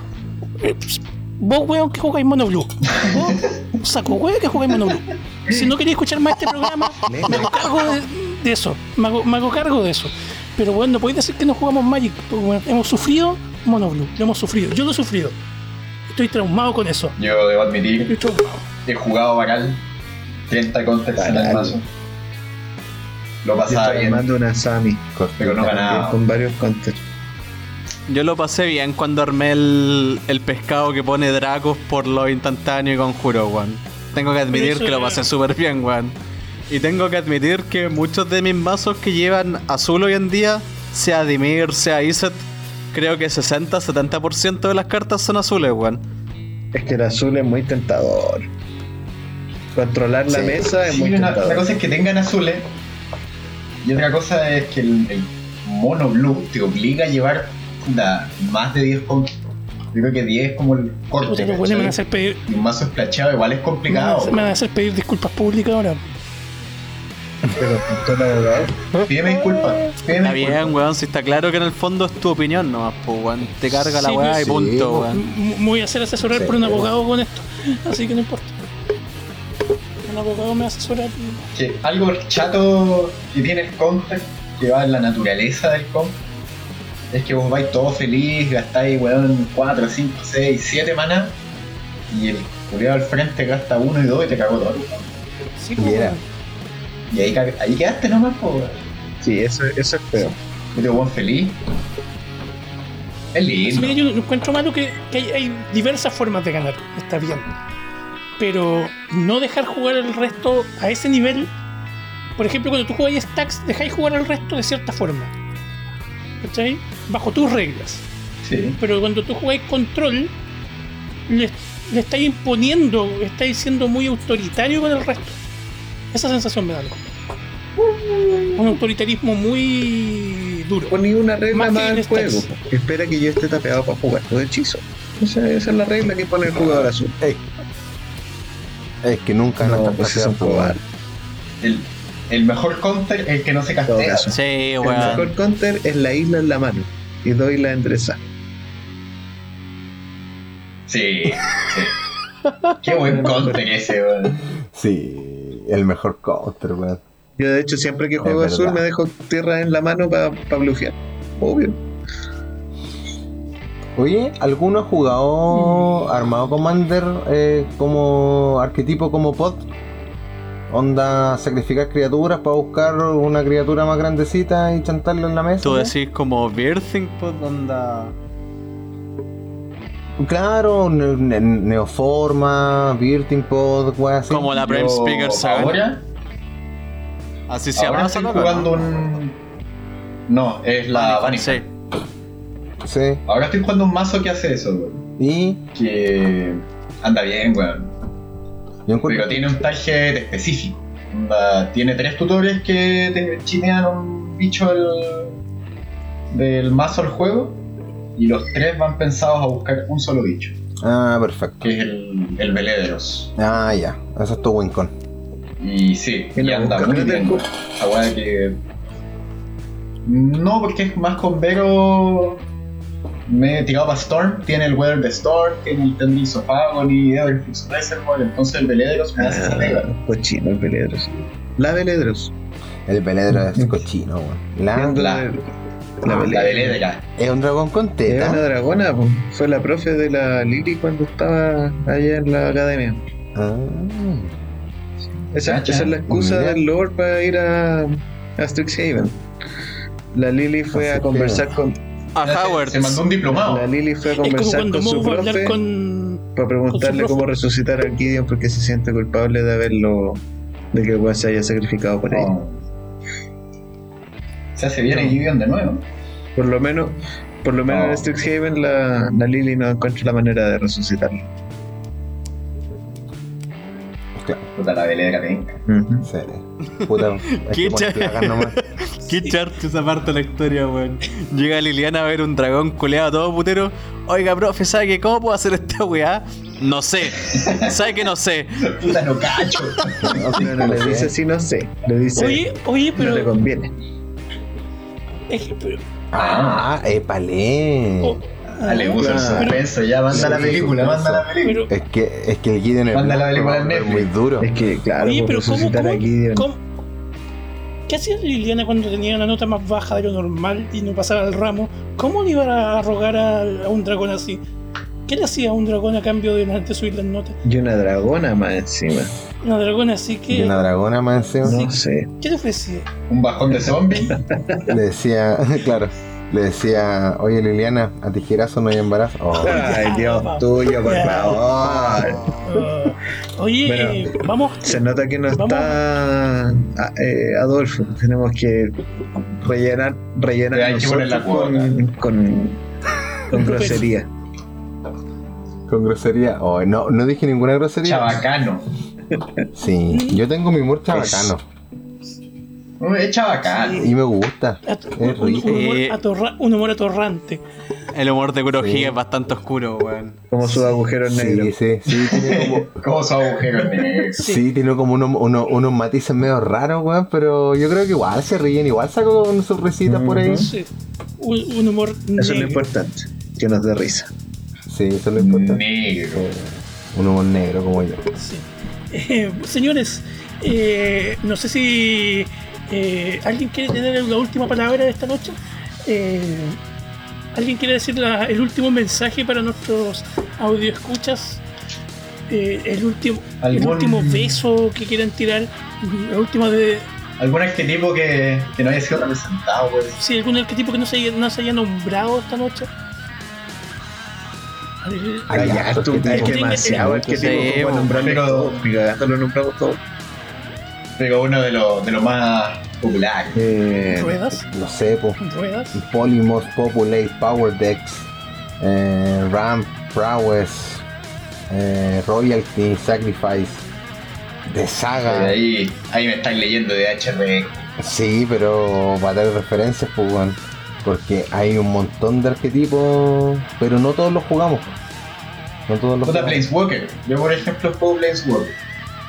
eh, vos, weón, que jugáis Mono Blue. Vos, saco weón, que jugáis Mono Blue. Si no queréis escuchar más este programa, me hago cargo de, eso. Me hago, me hago, cargo de eso. Pero bueno, no podéis decir que no jugamos Magic. Porque, bueno, hemos sufrido Mono Blue. Lo hemos sufrido. Yo lo he sufrido. Estoy traumado con eso. Yo debo admitir. He jugado Bacal. 30 contextos en el mazo. Lo pasaba bien. Mando una Sami. Pero no ganaba. Con varios counters. Yo lo pasé bien cuando armé el, el pescado que pone Dracos por lo instantáneo y conjuro, weón. Tengo que admitir que lo pasé súper bien, weón. Y tengo que admitir que muchos de mis mazos que llevan azul hoy en día, sea Dimir, sea Iset, creo que 60-70% de las cartas son azules, weón. Es que el azul es muy tentador. Controlar la mesa es muy tentador. Una cosa es que tengan azules y otra cosa es que el, mono blue te obliga a llevar más de 10 puntos. Yo creo que 10 es como el corte. me van a hacer pedir... Y un mazo esplachado igual es complicado. Me van a hacer pedir disculpas públicas ahora. Pero con abogado. Pídeme disculpas. Está bien, weón, si está claro que en el fondo es tu opinión nomás, pues, weón. Te carga la weá y punto, weón. Me voy a hacer asesorar por un abogado con esto. Así que no importa. Un abogado me va a asesorar. Que algo chato que tiene el context, que va en la naturaleza del context, es que vos vais todo feliz, gastáis, weón, 4, 5, 6, 7 manas, y el culiado al frente gasta 1 y 2 y te cagó todo. Sí, pues, y ahí, ahí quedaste nomás, po. Sí, eso, eso es feo. Medio buen feliz. Es lindo. yo encuentro malo que, que hay, diversas formas de ganar. Está bien. Pero no dejar jugar el resto a ese nivel. Por ejemplo, cuando tú juegas stacks, dejáis jugar al resto de cierta forma. ¿Cachai? Bajo tus reglas. Sí. Pero cuando tú jugáis control, le, le estáis imponiendo, estáis siendo muy autoritario con el resto. Esa sensación me da algo. Un autoritarismo muy duro. Poní una regla más, al juego. Espera que yo esté tapeado para jugar todo hechizo. Esa, esa, es la regla que pone el jugador azul. Es que nunca no, no pues es jugar. El, el mejor counter es el que no se castea. Sí, El mejor counter es la isla en la mano y doy la endereza. Sí, sí. Qué buen counter ese, weón. Sí, el mejor counter, weón. Yo de hecho siempre que juego azul me dejo tierra en la mano para pa. Obvio. Oye, ¿alguno ha jugado armado Commander eh, como arquetipo como pod? Onda sacrificar criaturas para buscar una criatura más grandecita y chantarla en la mesa. Tú decís como Birthing Pod, onda. Claro, ne Neoforma, Birthing Pod, así. Como la Prime Speaker Saga. Así se llama. jugando un. No, es la Vanity. Sí. Ahora estoy jugando un mazo que hace eso, weón. ¿Y? Que anda bien, weón. Pero tiene un target específico. Tiene tres tutores que te chinean un bicho del, del mazo al juego. Y los tres van pensados a buscar un solo bicho. Ah, perfecto. Que es el, el Velederos. Ah, ya. Eso es tu Wincon. Y sí, y anda muy bien. La que. No, porque es más con Vero. Me he tirado para Storm. Tiene el Weather de Storm, tiene el Tendrils of Agon y Everflux Reservoir. Entonces el Veledros me hace esa pega. Cochino el Veledros. La Veledros. El Veledros es cochino, weón. La, la, la, Veledra. Es un dragón con teta. Es una dragona, pues. fue la profe de la Lily cuando estaba allá en la academia. Ah. Esa, esa es la excusa del Lord para ir a, a Strixhaven. La Lily fue a conversar con. A Howard. Se mandó un diplomado. La Lily fue a conversar con su profe con, para preguntarle cómo resucitar a Gideon porque se siente culpable de haberlo. de que el se haya sacrificado por ella. Se hace bien a Gideon de nuevo. Por lo menos, por lo menos en Strixhaven la, la Lily no encuentra la manera de resucitarlo. Puta la velera venga. Sí. Puta, ¿Qué, Qué charcho esa parte de la historia, weón. Llega Liliana a ver un dragón culeado todo putero. Oiga, profe, ¿sabe que cómo puedo hacer esta weá? No sé. ¿Sabe que no sé? Puta, no cacho. No, no, le dice así, no sé. Le dice. Oye, oye, pero. No le conviene. Ah, épale. Oh. Dale, puso el suspenso, ya manda la película, manda la película. Es que, es que el Gideon es manda la película en muy duro. Es que, claro, Oye, pero ¿cómo, cómo, a Gideon. ¿cómo, ¿Qué hacía Liliana cuando tenía una nota más baja de lo normal y no pasaba el ramo? ¿Cómo le iba a rogar a, a un dragón así? ¿Qué le hacía a un dragón a cambio de, de subir las notas? Y una dragona más encima. Una dragona así que. ¿Y una dragona más encima? No sé. ¿Qué le ofrecía? ¿Un bajón de zombie? Le decía, claro. Le decía, oye Liliana, a tijerazo no hay embarazo. Oh. Ay, Dios tuyo, por favor. Uh, oye, Bueno, eh, vamos. Se nota que no Vamos. está ah, eh, Adolfo. Tenemos que rellenar, rellenar Hay que poner la con, con grosería. Con grosería. Oh, no, no dije ninguna grosería. Chabacano. Sí, yo tengo mi humor chabacano. No, Es chabacano. Y me gusta. At- Es un, un rico. humor Eh. un humor atorrante. El humor de Kurohige Sí. es bastante oscuro, weón. Como sus agujeros Sí, negros. sí, sí, tiene como, ¿Cómo su agujero negro? sí, tiene como unos, unos, unos matices medio raros, weón, pero yo creo que igual se ríen, igual saco con sus risitas por ahí. Sí. Un, un humor Eso es lo negro. importante. Que nos dé risa. Sí, eso es lo importante. Negro. Un humor negro como yo. Sí. Eh, señores, eh, no sé si eh, alguien quiere tener la última palabra de esta noche. ¿Alguien quiere decir la- el último mensaje para nuestros audio escuchas? el último, el ¿Algún- último beso que quieran tirar, la última de ¿Algún arquetipo que, que no haya sido representado? Pues? Sí, algún arquetipo que no se, no se haya nombrado esta noche. Ay, ya, tú, hay demasiado arquetipo como nombrarlo, lo nombramos todo. Pero uno de los de los más populares. Eh, ¿Ruedas? No sé, pues. ¿Ruedas? Polymos, Populate, Power Decks, eh, Ramp, Prowess, eh, Royalty, Sacrifice, de Saga. Ahí, ahí me están leyendo de HRB. Sí, pero para dar referencias, pues, bueno, porque hay un montón de arquetipos, pero no todos los jugamos. No todos los jugamos. Planeswalker. Yo, por ejemplo, juego Planeswalker.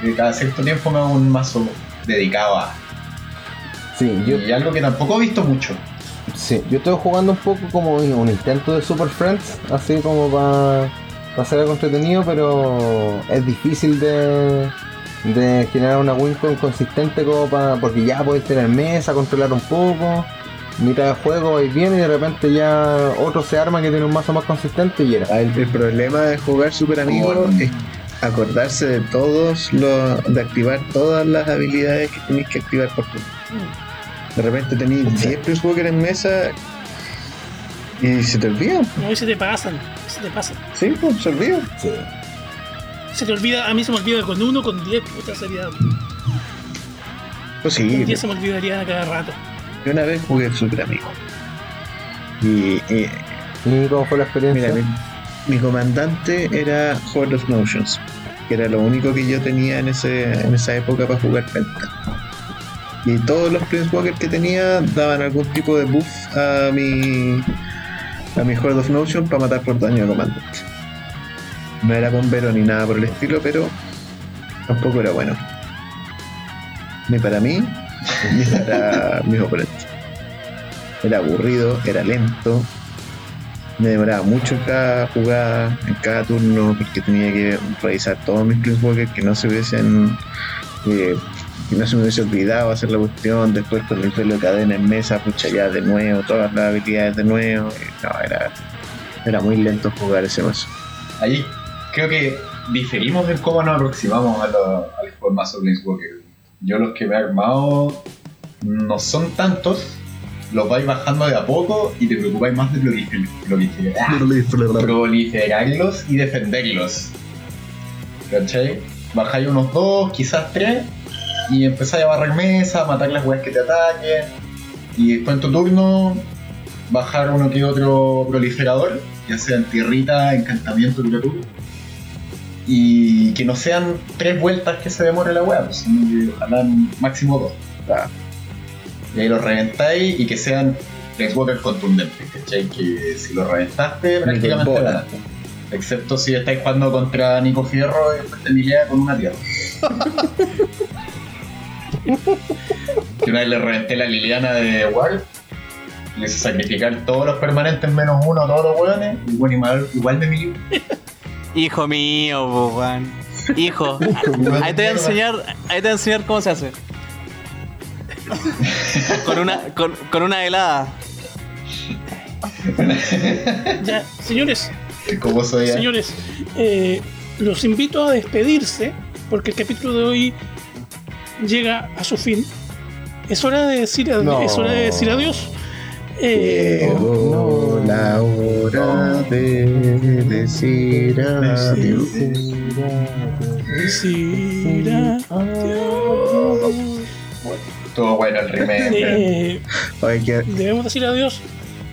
Y cada cierto tiempo me hago un mazo dedicado a. Sí, yo... Y algo que tampoco he visto mucho. Sí, yo estoy jugando un poco como un intento de Super Friends, así como para hacer algo entretenido, pero es difícil de, de generar una wincon consistente como para. porque ya podéis tener mesa, controlar un poco, mitad de juego vais bien y de repente ya otro se arma que tiene un mazo más consistente y era. El, problema de jugar Super Amigos es acordarse de todos los. de activar todas las habilidades que tenéis que activar por turno. De repente tenéis 10 Planeswalker en mesa y se te olvidan. No, y se te pasan, se te pasan. Sí, pues se olvidan. Sí. Se te olvida, a mí se me olvida con uno, con 10, puta sería. Pues sí. Con 10 se me olvidaría cada rato. Yo una vez jugué Super Amigo. Y, y, ¿Y cómo fue la experiencia? Mira, mi, mi, comandante era Horde of Motions, que era lo único que yo tenía en, ese, en esa época para jugar Penta. Y todos los Planeswalkers que tenía daban algún tipo de buff a mi a mi Horde of Notion para matar por daño de comandante. No era bombero ni nada por el estilo, pero tampoco era bueno. Ni para mí, ni para mis oponentes. Era aburrido, era lento. Me demoraba mucho en cada jugada, en cada turno, porque tenía que revisar todos mis Planeswalkers que no se hubiesen eh, y no se me hubiese olvidado hacer la cuestión, después con el pelo de cadena en mesa, pucha ya de nuevo, todas las habilidades de nuevo. no, era, era muy lento jugar ese mazo. Ahí creo que diferimos en cómo nos aproximamos a, los al mazo Planeswalker. Yo los que me he armado no son tantos, los vais bajando de a poco y te preocupáis más de proliferarlos y defenderlos. ¿Cachai? Bajáis unos dos, quizás tres, y empezáis a barrer mesa, matar las weas que te ataquen. Y después en tu turno, bajar uno que otro proliferador, ya sea en tierrita, encantamiento, criatura. Y que no sean tres vueltas que se demore la wea, pues, sino que ojalá máximo dos. Y ahí los reventáis y que sean Planeswalker contundentes, ¿cachai? Que si lo reventaste, prácticamente ganaste. Excepto si estáis jugando contra Nico Fierro y después te con una tierra. que una vez le reventé la Liliana de Ward. Le hice sacrificar todos los permanentes menos uno a todos los hueones. Y bueno, igual, igual me milió. Hijo mío, Juan. Hijo. ahí te voy a enseñar, ahí te voy a enseñar cómo se hace. con una, con, con una helada. ya, señores. ¿Cómo soy? Señores, eh, los invito a despedirse porque el capítulo de hoy llega a su fin. Es hora de decir, es hora de decir adiós. Eh, la hora de decir adiós. Decir adiós. Todo bueno el remake. Eh, debemos decir adiós.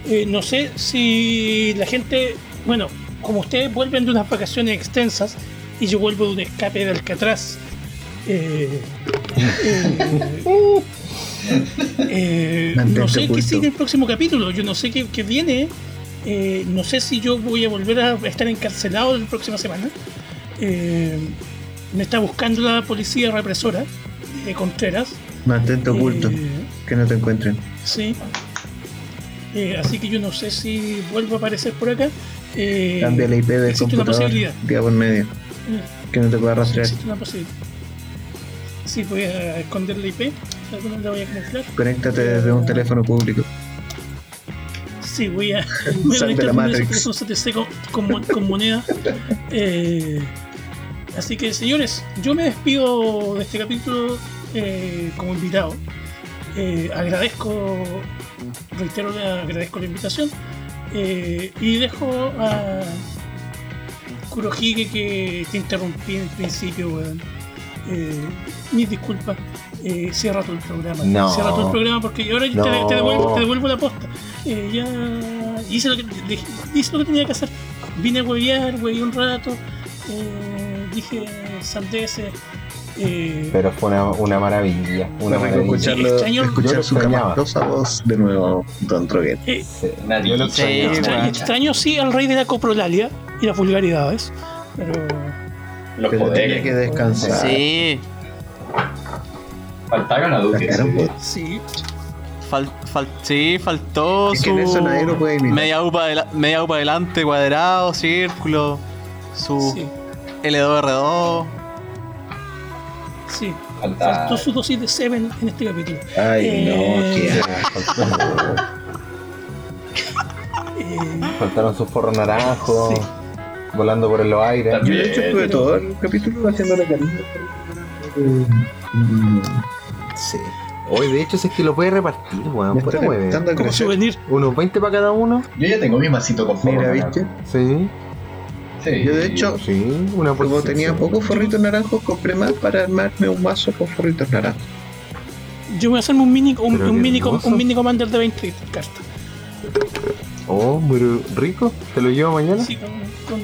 Eh, no sé si la gente, bueno, como ustedes vuelven de unas vacaciones extensas y yo vuelvo de un escape de Alcatraz eh, eh, no sé qué sigue el próximo capítulo, yo no sé qué, viene. Eh, no sé si yo voy a volver a estar encarcelado la próxima semana. me está buscando la policía represora de Contreras. Mantente oculto, que no te encuentren. Sí. así que yo no sé si vuelvo a aparecer por acá. Cambia la IP del computador. Día por medio. Que no te pueda rastrear. Existe una posibilidad. Sí, voy a esconder la IP. La voy a camuflar. Conéctate desde un teléfono público. Sí, voy a. Voy a conectar con teléfono CTC con, con, moneda. Eh, así que, señores, yo me despido de este capítulo eh, como invitado. Eh, agradezco, reitero, agradezco la invitación y dejo a Kurohige que te interrumpí en el principio, weón. Mis disculpas. Eh, cierra todo el programa. No. Cierra todo el programa porque ahora yo te, devuelvo, te, devuelvo, la posta. Eh, ya hice lo, que, hice lo que tenía que hacer. Vine a huevear, hueveé un rato. Eh, dije sandeces. Eh, Pero fue una, una maravilla. Una maravilla. Escucharlo, extraño, escuchar su caballosa voz de nuevo, Don Troguet. Eh, sí, nadie lo extraño, extraño sí al rey de la coprolalia y las vulgaridades. Pero. Los pero poderes. que descansar. Sí. Faltaba una duda. Sí. Fal, fal, sí, faltó es su que eso nadie lo puede media upa, media upa adelante, cuadrado, círculo, su sí. L2R2. Sí. Faltó su dosis de Seven en este capítulo. Ay, eh... no, eh... Faltaron sus forros naranjos, sí. volando por el aire. Yo de hecho estuve todo el capítulo haciendo la cariño. Sí. Hoy, de hecho, es que lo puede repartir, weón. Mover. Como souvenir. Unos 20 para cada uno. Yo ya tengo mi masito con forro. Mira, ¿viste? Sí. Sí. Yo de hecho, sí, una como tenía pocos forritos naranjos, compré más para armarme un mazo con forritos naranjos. Yo voy a hacerme un mini, un, un mini, un mini commander de 20 cartas. Oh, muy rico. ¿Te lo llevo mañana? Sí, con, con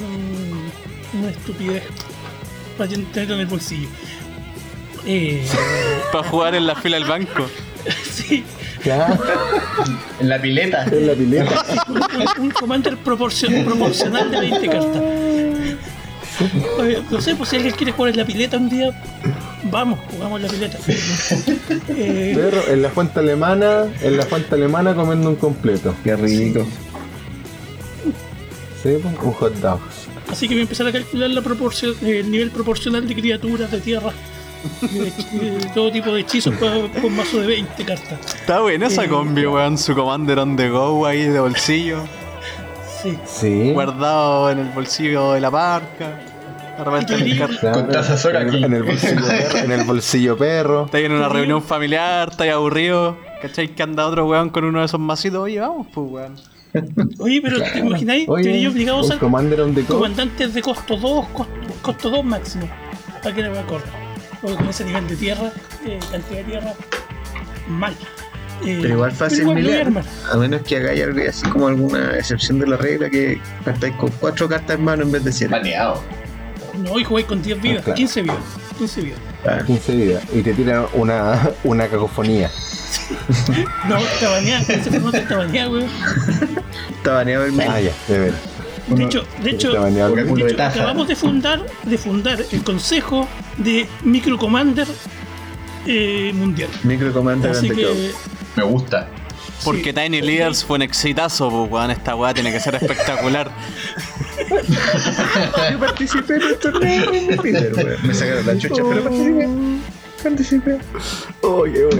una estupidez para tenerlo en el bolsillo. Eh... para jugar en la fila del banco. sí. en la pileta. En la pileta. un, un commander proporcional de 20 cartas. no sé, pues si alguien quiere jugar en la pileta un día, vamos, jugamos en la pileta. eh... Pero en la fuente alemana, en la fuente alemana comiendo un completo. Qué rico. Sí, pues, un hot dog. Así que voy a empezar a calcular la proporción, el nivel proporcional de criaturas de tierra todo tipo de hechizos con mazo de 20 cartas. Está buena esa eh, combi, weón. Su Commander on the go ahí de bolsillo. Sí. sí. Guardado en el bolsillo de la parca. De repente en el aquí. En el bolsillo perro. En el bolsillo perro. Está en una reunión familiar, está ahí aburrido. ¿Cachai? Que anda otro weón con uno de esos masitos. Oye, vamos, pues weón. Oye, pero ¿te imagináis? Oye, obligado a usar comandantes de costo 2, costo, 2 máximo. Para que no me acuerdo con ese nivel de tierra, eh, cantidad de tierra, mal. Eh, pero igual fácil mirar, a menos que hagáis algo así como alguna excepción de la regla que partáis con cuatro cartas en mano en vez de siete. Baneado. No, y jugáis con 10 vidas, 15 vidas. 15 vidas. Ah. 15 vidas. Y te tiran una, una cacofonía. no, está baneado, ese formato está baneado, weón. Está baneado el Ah, ya, de De hecho, de hecho, acabamos de fundar, de fundar el consejo de Micro Commander eh, mundial. Micro Commander Así que, Me gusta. Porque Tiny Leaders fue un exitazo, pues, weón. Esta weá tiene que ser espectacular. Yo participé en el torneo Me sacaron la chucha, pero participé. Participé.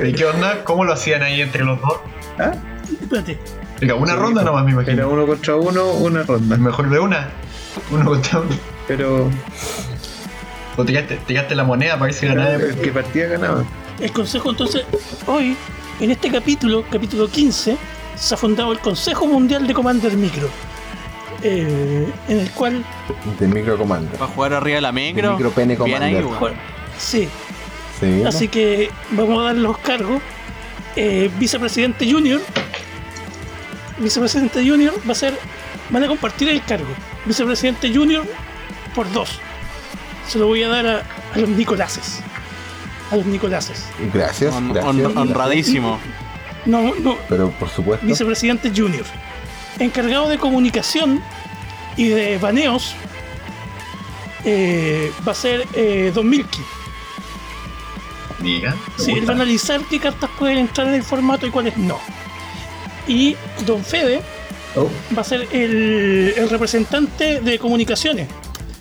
¿Y qué onda? ¿Cómo lo hacían ahí entre los dos? ¿Ah? Espérate. Venga, una ronda nomás me imagino. Era uno contra uno, una ronda. Mejor de una. Uno contra uno. Pero. O tiraste, la moneda para ver si ganaba. El que partía ganaba. El consejo, entonces, hoy, en este capítulo, capítulo 15, se ha fundado el Consejo Mundial de Commander Micro. Eh, en el cual. De Micro Commander. ¿Va a jugar arriba de la micro? micro Pene Commander. sí. sí. Así que vamos a dar los cargos. Eh, vicepresidente Junior vicepresidente junior va a ser, van a compartir el cargo. Vicepresidente junior por dos. Se lo voy a dar a, los Nicolases. A los Nicolases. Gracias. honradísimo. No, no. Pero por supuesto. Vicepresidente junior. Encargado de comunicación y de baneos eh, va a ser eh, Don Milky. Diga. Sí, él va a analizar qué cartas pueden entrar en el formato y cuáles no. Y Don Fede oh. va a ser el, representante de comunicaciones.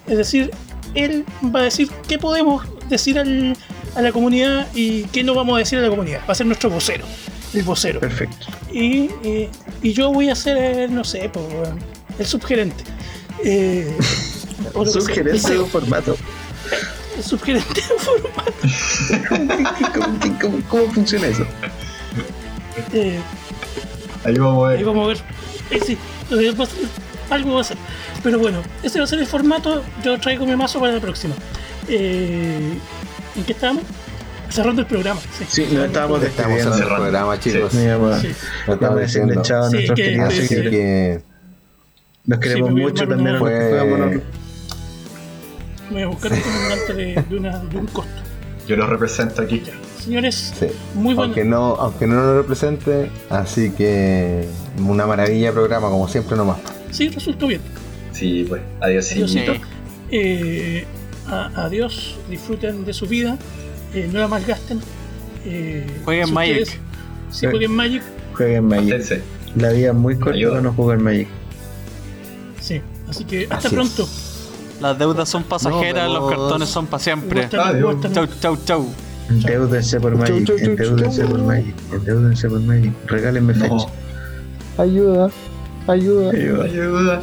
Es decir, él va a decir qué podemos decir a la comunidad y qué no vamos a decir a la comunidad. Va a ser nuestro vocero, el vocero. Perfecto. Y, y, yo voy a ser, no sé, el subgerente. Eh, subgerente de un formato. El subgerente de un formato. cómo funciona eso? Eh, ahí vamos a ver. Ahí vamos a ver. Eh, sí, algo va a ser. Pero bueno, ese va a ser el formato. Yo traigo mi mazo para la próxima. Eh, ¿En qué estamos? Cerrando el programa. Sí, sí no estábamos cerrando el programa, chicos. Sí. Sí. No estamos diciendo chao a nuestros queridos que, Nos queremos mucho también. Fue... Me voy a buscar un comandante de, de, una, de un costo. Yo lo represento aquí. Señores, muy bueno. Aunque no, aunque no lo represente, así que una maravilla de programa, como siempre nomás. Sí, resultó bien. Sí, pues, adiós. Eh, adiós, disfruten de su vida, eh, no la malgasten. Eh, jueguen Magic. Sí, jueguen Magic. Jueguen Magic. La vida es muy corta para no jugar Magic. Sí, así que hasta pronto. Las deudas son pasajeras, los cartones son para siempre. Chau, chau, chau. Endeúdense por Magic, endeúdense por Magic, endeúdense por Magic. Regálenme fecha. Ayuda, ayuda. Ayuda. ayuda.